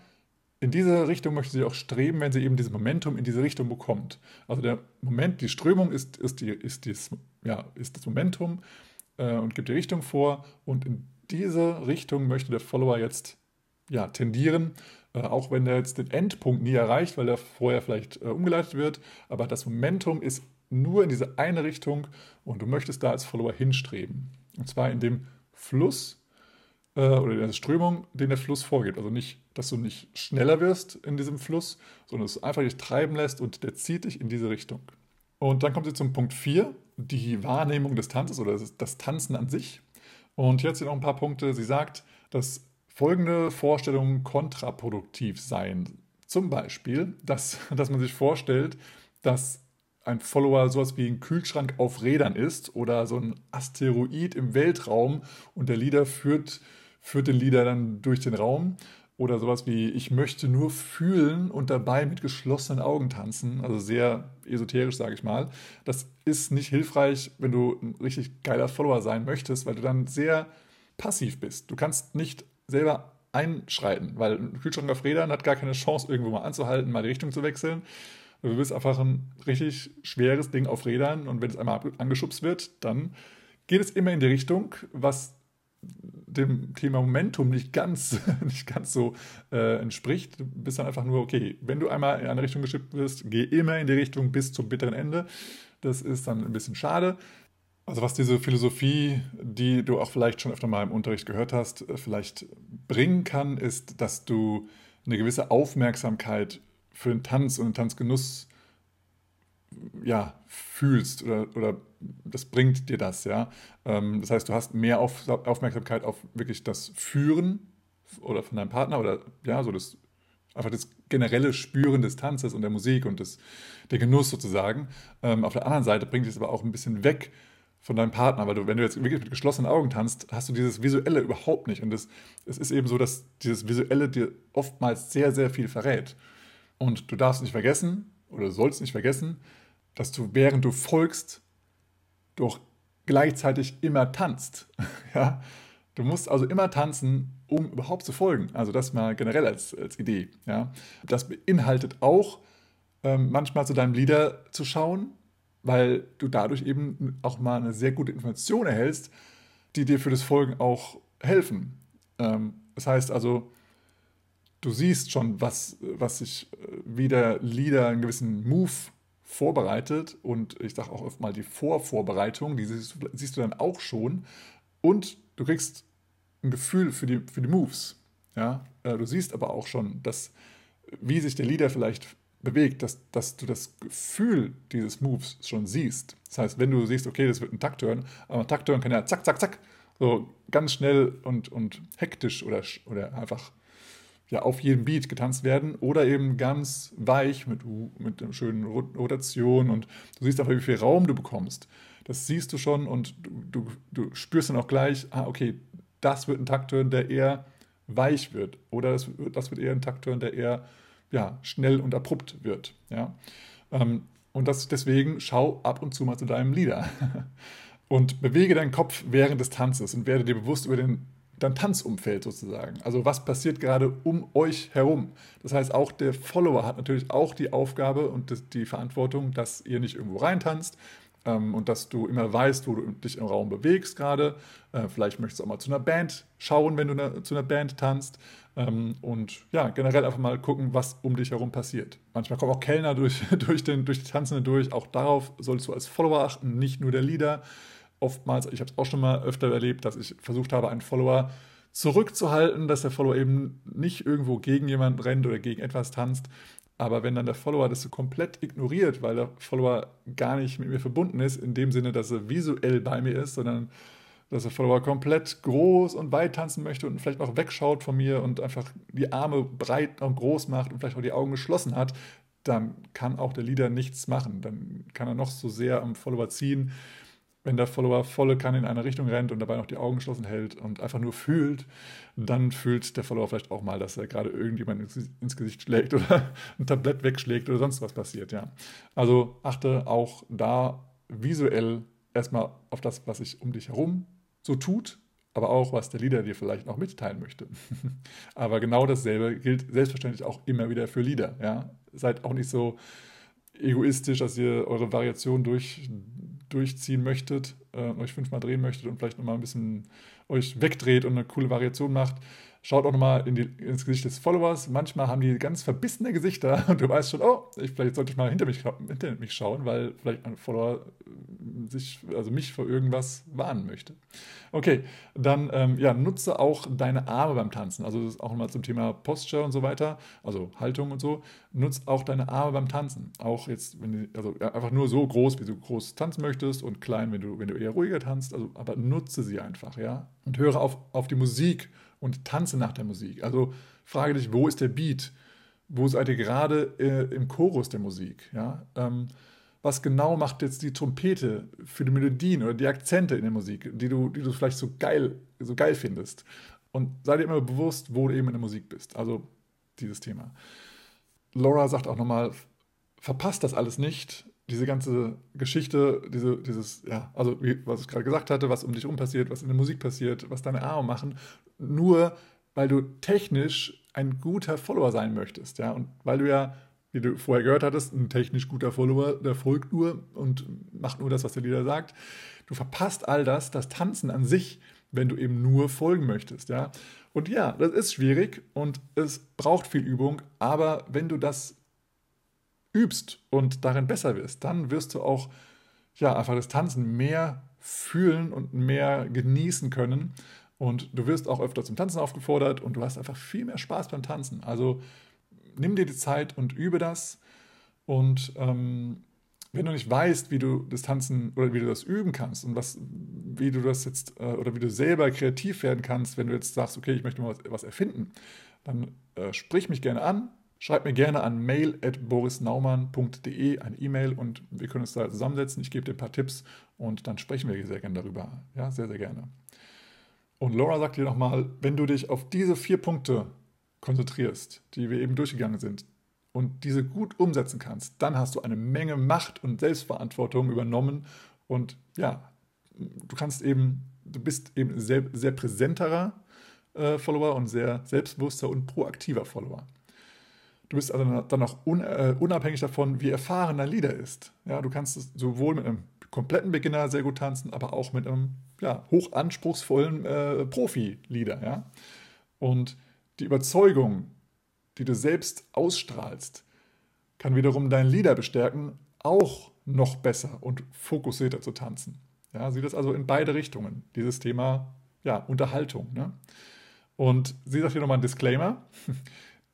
in diese Richtung möchte sie auch streben, wenn sie eben dieses Momentum in diese Richtung bekommt. Also der Moment, die Strömung ist, ist, die, ist, dies, ja, ist das Momentum äh, und gibt die Richtung vor. Und in diese Richtung möchte der Follower jetzt ja, tendieren, äh, auch wenn er jetzt den Endpunkt nie erreicht, weil er vorher vielleicht äh, umgeleitet wird. Aber das Momentum ist nur in diese eine Richtung und du möchtest da als Follower hinstreben. Und zwar in dem Fluss äh, oder der Strömung, den der Fluss vorgibt. Also nicht, dass du nicht schneller wirst in diesem Fluss, sondern dass du einfach dich treiben lässt und der zieht dich in diese Richtung. Und dann kommt sie zum Punkt 4, die Wahrnehmung des Tanzes oder das Tanzen an sich. Und jetzt sind noch ein paar Punkte. Sie sagt, dass folgende Vorstellungen kontraproduktiv seien. Zum Beispiel, dass, dass man sich vorstellt, dass ein Follower sowas wie ein Kühlschrank auf Rädern ist oder so ein Asteroid im Weltraum und der Leader führt führt den Lieder dann durch den Raum. Oder sowas wie, ich möchte nur fühlen und dabei mit geschlossenen Augen tanzen. Also sehr esoterisch, sage ich mal. Das ist nicht hilfreich, wenn du ein richtig geiler Follower sein möchtest, weil du dann sehr passiv bist. Du kannst nicht selber einschreiten, weil ein Kühlschrank auf Rädern hat gar keine Chance, irgendwo mal anzuhalten, mal die Richtung zu wechseln. Du bist einfach ein richtig schweres Ding auf Rädern und wenn es einmal angeschubst wird, dann geht es immer in die Richtung, was dem Thema Momentum nicht ganz, nicht ganz so äh, entspricht. Du bist dann einfach nur, okay, wenn du einmal in eine Richtung geschippt wirst, geh immer in die Richtung bis zum bitteren Ende. Das ist dann ein bisschen schade. Also was diese Philosophie, die du auch vielleicht schon öfter mal im Unterricht gehört hast, äh, vielleicht bringen kann, ist, dass du eine gewisse Aufmerksamkeit für den Tanz und den Tanzgenuss ja, fühlst oder, oder das bringt dir das, ja. Ähm, das heißt, du hast mehr auf, Aufmerksamkeit auf wirklich das Führen oder von deinem Partner oder ja, so das einfach das generelle Spüren des Tanzes und der Musik und des, der Genuss sozusagen. Ähm, auf der anderen Seite bringt es aber auch ein bisschen weg von deinem Partner, weil du, wenn du jetzt wirklich mit geschlossenen Augen tanzt, hast du dieses Visuelle überhaupt nicht. Und es ist eben so, dass dieses Visuelle dir oftmals sehr, sehr viel verrät. Und du darfst nicht vergessen, oder sollst nicht vergessen, dass du, während du folgst, doch gleichzeitig immer tanzt. ja? Du musst also immer tanzen, um überhaupt zu folgen. Also das mal generell als, als Idee. Ja? Das beinhaltet auch, ähm, manchmal zu deinem Lieder zu schauen, weil du dadurch eben auch mal eine sehr gute Information erhältst, die dir für das Folgen auch helfen. Ähm, das heißt also, du siehst schon, was, was sich äh, wieder Lieder einen gewissen Move vorbereitet und ich sage auch oft mal die Vorvorbereitung, die siehst, siehst, du dann auch schon und du kriegst ein Gefühl für die, für die Moves. Ja? Äh, du siehst aber auch schon, dass, wie sich der Lieder vielleicht bewegt, dass, dass du das Gefühl dieses Moves schon siehst. Das heißt, wenn du siehst, okay, das wird ein Takturn, aber ein Takturn kann ja zack, zack, zack, so ganz schnell und, und hektisch oder, oder einfach ja, auf jedem Beat getanzt werden oder eben ganz weich mit, mit einer schönen Rotation und du siehst einfach, wie viel Raum du bekommst. Das siehst du schon und du, du, du spürst dann auch gleich, ah, okay, das wird ein Takturn, der eher weich wird oder das, das wird eher ein Takturn, der eher ja, schnell und abrupt wird. Ja? Ähm, und das, deswegen schau ab und zu mal zu deinem Lieder und bewege deinen Kopf während des Tanzes und werde dir bewusst über den, dein Tanzumfeld sozusagen. Also was passiert gerade um euch herum. Das heißt, auch der Follower hat natürlich auch die Aufgabe und die Verantwortung, dass ihr nicht irgendwo reintanzt, ähm, und dass du immer weißt, wo du dich im Raum bewegst gerade. Äh, vielleicht möchtest du auch mal zu einer Band schauen, wenn du ne, zu einer Band tanzt. Ähm, und ja, generell einfach mal gucken, was um dich herum passiert. Manchmal kommen auch Kellner durch, durch, den, durch die Tanzende durch. Auch darauf solltest du als Follower achten, nicht nur der Leader. Oftmals, ich habe es auch schon mal öfter erlebt, dass ich versucht habe, einen Follower zurückzuhalten, dass der Follower eben nicht irgendwo gegen jemanden rennt oder gegen etwas tanzt, aber wenn dann der Follower das so komplett ignoriert, weil der Follower gar nicht mit mir verbunden ist, in dem Sinne, dass er visuell bei mir ist, sondern dass der Follower komplett groß und weit tanzen möchte und vielleicht auch wegschaut von mir und einfach die Arme breit und groß macht und vielleicht auch die Augen geschlossen hat, dann kann auch der Leader nichts machen. Dann kann er noch so sehr am Follower ziehen wenn der Follower volle Kanne in eine Richtung rennt und dabei noch die Augen geschlossen hält und einfach nur fühlt, dann fühlt der Follower vielleicht auch mal, dass er gerade irgendjemand ins Gesicht schlägt oder ein Tablett wegschlägt oder sonst was passiert. Ja. Also achte auch da visuell erstmal auf das, was sich um dich herum so tut, aber auch, was der Leader dir vielleicht noch mitteilen möchte. aber genau dasselbe gilt selbstverständlich auch immer wieder für Leader. Ja. Seid auch nicht so egoistisch, dass ihr eure Variation durch, durchziehen möchtet, äh, euch fünfmal drehen möchtet und vielleicht nochmal ein bisschen euch wegdreht und eine coole Variation macht, Schaut auch nochmal in ins Gesicht des Followers. Manchmal haben die ganz verbissene Gesichter und du weißt schon, oh, ich, vielleicht sollte ich mal hinter mich, hinter mich schauen, weil vielleicht mein Follower äh, sich, also mich vor irgendwas warnen möchte. Okay, dann ähm, ja, nutze auch deine Arme beim Tanzen. Also das ist auch nochmal zum Thema Posture und so weiter, also Haltung und so. Nutze auch deine Arme beim Tanzen. Auch jetzt, wenn du, also einfach nur so groß, wie du groß tanzen möchtest und klein, wenn du, wenn du eher ruhiger tanzt, also, aber nutze sie einfach, ja. Und höre auf, auf die Musik und tanze nach der Musik. Also frage dich, wo ist der Beat? Wo seid ihr gerade äh, im Chorus der Musik? Ja? Ähm, was genau macht jetzt die Trompete für die Melodien oder die Akzente in der Musik, die du, die du vielleicht so geil, so geil findest? Und sei dir immer bewusst, wo du eben in der Musik bist. Also dieses Thema. Laura sagt auch nochmal, verpasst das alles nicht diese ganze Geschichte, diese, dieses, ja, also wie, was ich gerade gesagt hatte, was um dich herum passiert, was in der Musik passiert, was deine Arme machen, nur weil du technisch ein guter Follower sein möchtest, ja, und weil du ja, wie du vorher gehört hattest, ein technisch guter Follower, der folgt nur und macht nur das, was der Lieder sagt. Du verpasst all das, das Tanzen an sich, wenn du eben nur folgen möchtest, ja. Und ja, das ist schwierig und es braucht viel Übung, aber wenn du das übst und darin besser wirst, dann wirst du auch ja, einfach das Tanzen mehr fühlen und mehr genießen können. Und du wirst auch öfter zum Tanzen aufgefordert und du hast einfach viel mehr Spaß beim Tanzen. Also nimm dir die Zeit und übe das. Und ähm, wenn du nicht weißt, wie du das Tanzen oder wie du das üben kannst und was, wie du das jetzt äh, oder wie du selber kreativ werden kannst, wenn du jetzt sagst, okay, ich möchte mal was, was erfinden, dann äh, sprich mich gerne an, schreib mir gerne an mail.borisnaumann.de eine E-Mail und wir können uns da zusammensetzen. Ich gebe dir ein paar Tipps und dann sprechen wir sehr gerne darüber. Ja, sehr, sehr gerne. Und Laura sagt dir nochmal, wenn du dich auf diese vier Punkte konzentrierst, die wir eben durchgegangen sind, und diese gut umsetzen kannst, dann hast du eine Menge Macht und Selbstverantwortung übernommen und ja, du kannst eben, du bist eben sehr, sehr präsenterer äh, Follower und sehr selbstbewusster und proaktiver Follower. Du bist also dann auch äh, unabhängig davon, wie erfahren dein Leader ist. Ja, du kannst sowohl mit einem kompletten Beginner sehr gut tanzen, aber auch mit einem ja, hochanspruchsvollen äh, Profi-Leader. Ja? Und die Überzeugung, die du selbst ausstrahlst, kann wiederum deinen Leader bestärken, auch noch besser und fokussierter zu tanzen. Ja, sieh das also in beide Richtungen, dieses Thema ja, Unterhaltung. Ne? Und sie sagt hier nochmal ein Disclaimer,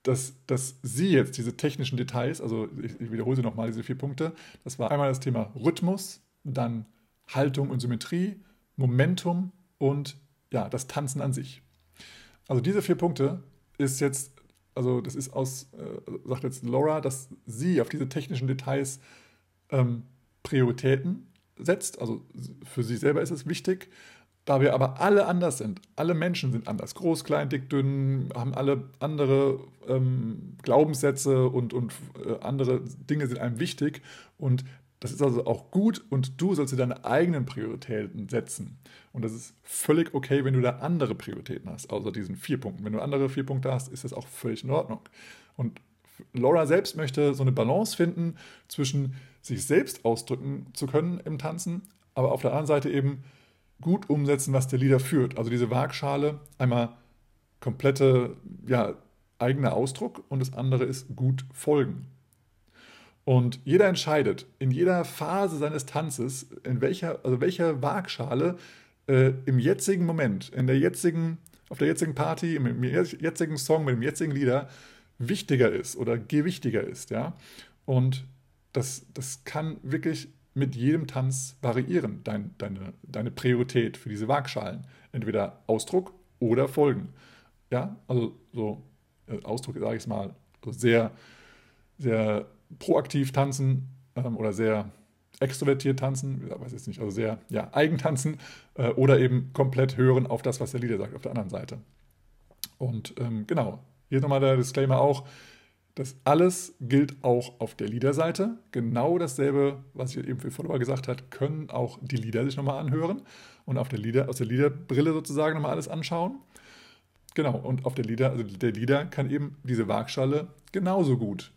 dass, dass sie jetzt diese technischen Details, also ich, ich wiederhole sie nochmal, diese vier Punkte, das war einmal das Thema Rhythmus, dann Haltung und Symmetrie, Momentum und ja, das Tanzen an sich. Also diese vier Punkte ist jetzt also das ist aus, äh, sagt jetzt Laura, dass sie auf diese technischen Details ähm, Prioritäten setzt. Also für sie selber ist es wichtig. Da wir aber alle anders sind, alle Menschen sind anders, groß, klein, dick, dünn, haben alle andere ähm, Glaubenssätze und, und äh, andere Dinge sind einem wichtig. Und das ist also auch gut und du sollst dir deine eigenen Prioritäten setzen. Und das ist völlig okay, wenn du da andere Prioritäten hast, außer diesen vier Punkten. Wenn du andere vier Punkte hast, ist das auch völlig in Ordnung. Und Laura selbst möchte so eine Balance finden zwischen sich selbst ausdrücken zu können im Tanzen, aber auf der anderen Seite eben gut umsetzen, was der Leader führt. Also diese Waagschale, einmal komplette ja, eigener Ausdruck und das andere ist gut folgen. Und jeder entscheidet in jeder Phase seines Tanzes, in welcher, also welcher Waagschale äh, im jetzigen Moment, in der jetzigen, auf der jetzigen Party, im jetzigen Song, mit dem jetzigen Lieder wichtiger ist oder gewichtiger ist. Ja? Und das, das kann wirklich mit jedem Tanz variieren, dein, deine, deine Priorität für diese Waagschalen. Entweder Ausdruck oder Folgen. Ja, also so äh, Ausdruck, sage ich es mal, so sehr, sehr proaktiv tanzen ähm, oder sehr extrovertiert tanzen, weiß jetzt nicht, also sehr ja, eigen tanzen äh, oder eben komplett hören auf das, was der Lieder sagt, auf der anderen Seite. Und ähm, genau, hier nochmal der Disclaimer auch, das alles gilt auch auf der Liederseite. Genau dasselbe, was ich eben für Follower gesagt habe, können auch die Lieder sich nochmal anhören und auf der Lieder, aus der Liederbrille sozusagen nochmal alles anschauen. Genau, und auf der Lieder, also der Lieder kann eben diese Waagschale genauso gut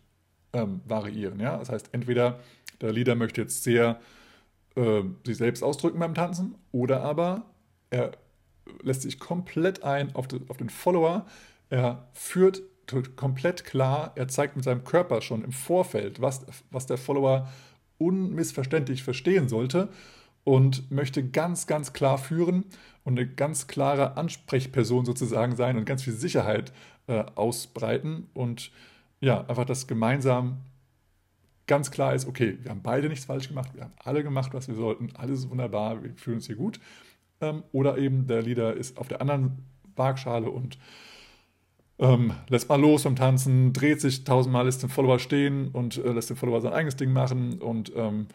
ähm, variieren. Ja? Das heißt, entweder der Leader möchte jetzt sehr äh, sich selbst ausdrücken beim Tanzen oder aber er lässt sich komplett ein auf, die, auf den Follower. Er führt komplett klar, er zeigt mit seinem Körper schon im Vorfeld, was, was der Follower unmissverständlich verstehen sollte und möchte ganz, ganz klar führen und eine ganz klare Ansprechperson sozusagen sein und ganz viel Sicherheit äh, ausbreiten und ja, einfach das gemeinsam ganz klar ist, okay, wir haben beide nichts falsch gemacht, wir haben alle gemacht, was wir sollten, alles ist wunderbar, wir fühlen uns hier gut. Ähm, oder eben der Leader ist auf der anderen Waagschale und ähm, lässt mal los vom Tanzen, dreht sich tausendmal, lässt den Follower stehen und äh, lässt den Follower sein eigenes Ding machen und ähm,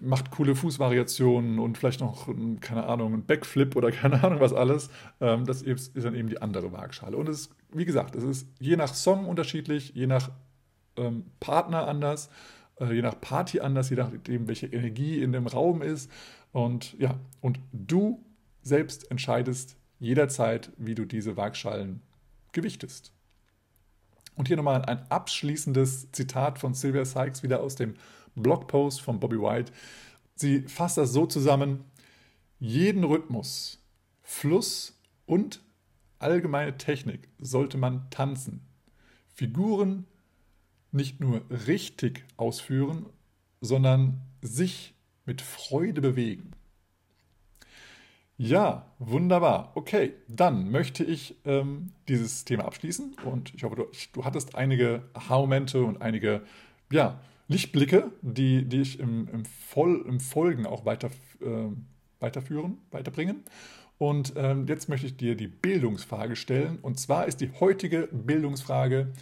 macht coole Fußvariationen und vielleicht noch, keine Ahnung, ein Backflip oder keine Ahnung was alles. Ähm, das ist dann eben die andere Waagschale. Und es ist, wie gesagt, es ist je nach Song unterschiedlich, je nach ähm, Partner anders, äh, je nach Party anders, je nachdem, welche Energie in dem Raum ist. Und ja, und du selbst entscheidest jederzeit, wie du diese Waagschalen gewichtest. Und hier nochmal ein abschließendes Zitat von Sylvia Sykes wieder aus dem Blogpost von Bobby White. Sie fasst das so zusammen, jeden Rhythmus, Fluss und allgemeine Technik sollte man tanzen. Figuren nicht nur richtig ausführen, sondern sich mit Freude bewegen. Ja, wunderbar. Okay, dann möchte ich ähm, dieses Thema abschließen und ich hoffe, du, du hattest einige Aha-Momente und einige ja, Lichtblicke, die, die ich im, im, Voll, im Folgen auch weiter, äh, weiterführen, weiterbringen. Und ähm, jetzt möchte ich dir die Bildungsfrage stellen. Und zwar ist die heutige Bildungsfrage,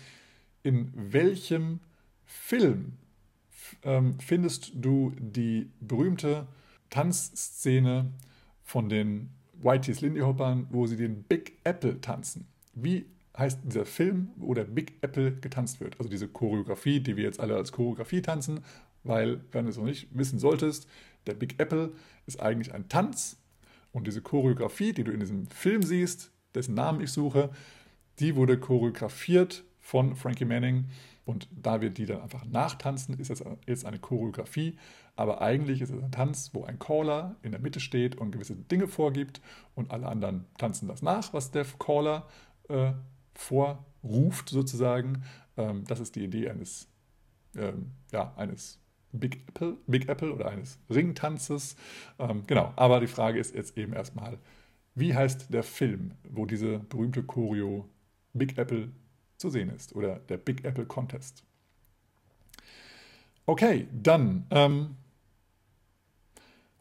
in welchem Film ähm, findest du die berühmte Tanzszene von den Whitey's Lindy Hoppern, wo sie den Big Apple tanzen. Wie heißt dieser Film, wo der Big Apple getanzt wird? Also diese Choreografie, die wir jetzt alle als Choreografie tanzen, weil, wenn du es noch nicht wissen solltest, der Big Apple ist eigentlich ein Tanz und diese Choreografie, die du in diesem Film siehst, dessen Namen ich suche, die wurde choreografiert von Frankie Manning und da wir die dann einfach nachtanzen, ist es jetzt eine Choreografie. Aber eigentlich ist es ein Tanz, wo ein Caller in der Mitte steht und gewisse Dinge vorgibt und alle anderen tanzen das nach, was der Caller äh, vorruft sozusagen. Ähm, das ist die Idee eines, ähm, ja, eines Big Apple, Big Apple oder eines Ringtanzes. Ähm, genau, aber die Frage ist jetzt eben erstmal, wie heißt der Film, wo diese berühmte Choreo Big Apple zu sehen ist oder der Big Apple Contest. Okay, dann ähm,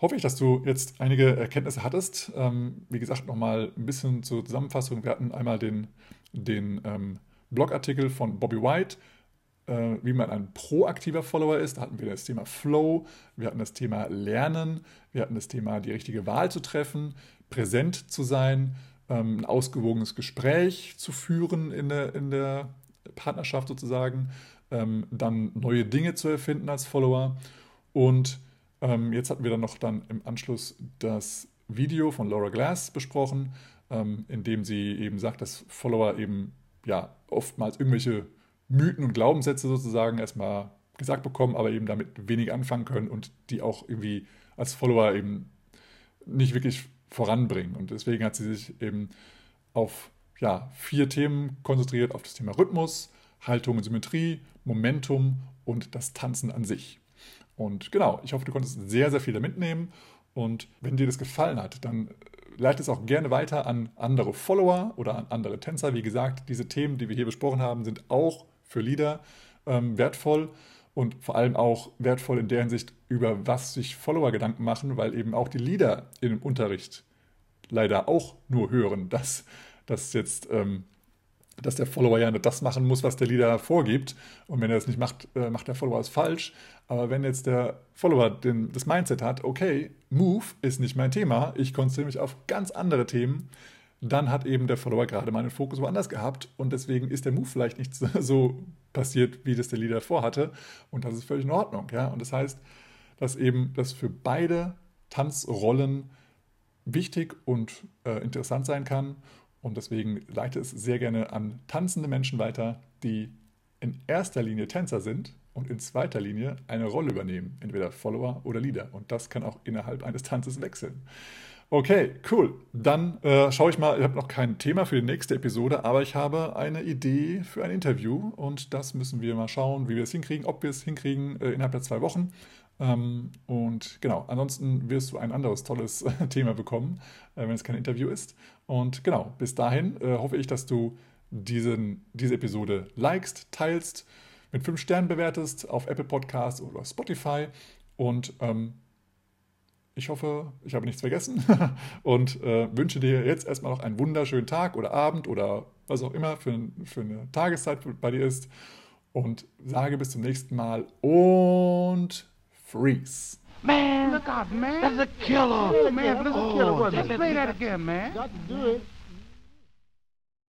hoffe ich, dass du jetzt einige Erkenntnisse hattest. Ähm, wie gesagt, nochmal ein bisschen zur Zusammenfassung. Wir hatten einmal den, den ähm, Blogartikel von Bobby White, äh, wie man ein proaktiver Follower ist. Da hatten wir das Thema Flow, wir hatten das Thema Lernen, wir hatten das Thema die richtige Wahl zu treffen, präsent zu sein, ähm, ein ausgewogenes Gespräch zu führen in der, in der Partnerschaft sozusagen, ähm, dann neue Dinge zu erfinden als Follower. Und ähm, jetzt hatten wir dann noch dann im Anschluss das Video von Laura Glass besprochen, in dem sie eben sagt, dass Follower eben ja oftmals irgendwelche Mythen und Glaubenssätze sozusagen erstmal gesagt bekommen, aber eben damit wenig anfangen können und die auch irgendwie als Follower eben nicht wirklich voranbringen. Und deswegen hat sie sich eben auf ja, vier Themen konzentriert, auf das Thema Rhythmus, Haltung und Symmetrie, Momentum und das Tanzen an sich. Und genau, ich hoffe, du konntest sehr, sehr viel da mitnehmen. Und wenn dir das gefallen hat, dann leite es auch gerne weiter an andere Follower oder an andere Tänzer. Wie gesagt, diese Themen, die wir hier besprochen haben, sind auch für Leader ähm, wertvoll und vor allem auch wertvoll in der Hinsicht, über was sich Follower Gedanken machen, weil eben auch die Leader im Unterricht leider auch nur hören, dass, dass jetzt ähm, dass der Follower ja nur das machen muss, was der Leader vorgibt. Und wenn er das nicht macht, äh, macht der Follower es falsch. Aber wenn jetzt der Follower den, das Mindset hat, okay, Move ist nicht mein Thema, ich konzentriere mich auf ganz andere Themen, dann hat eben der Follower gerade meinen Fokus woanders gehabt und deswegen ist der Move vielleicht nicht so passiert, wie das der Leader vorhatte. Und das ist völlig in Ordnung. Ja? Und das heißt, dass eben das für beide Tanzrollen wichtig und äh, interessant sein kann. Und deswegen leite es sehr gerne an tanzende Menschen weiter, die in erster Linie Tänzer sind und in zweiter Linie eine Rolle übernehmen, entweder Follower oder Leader. Und das kann auch innerhalb eines Tanzes wechseln. Okay, cool. Dann äh, schaue ich mal, ich habe noch kein Thema für die nächste Episode, aber ich habe eine Idee für ein Interview und das müssen wir mal schauen, wie wir es hinkriegen, ob wir es hinkriegen äh, innerhalb der zwei Wochen. Ähm, und genau, ansonsten wirst du ein anderes tolles Thema bekommen, äh, wenn es kein Interview ist. Und genau, bis dahin äh, hoffe ich, dass du diesen, diese Episode likest, teilst, mit fünf Sternen bewertest auf Apple Podcasts oder Spotify und ähm, ich hoffe, ich habe nichts vergessen und äh, wünsche dir jetzt erstmal noch einen wunderschönen Tag oder Abend oder was auch immer für, für eine Tageszeit bei dir ist. Und sage bis zum nächsten Mal und freeze. Man, look out, man. That's a killer. Oh, man, that's a killer. Oh, Let's play that again, man. Got to do it.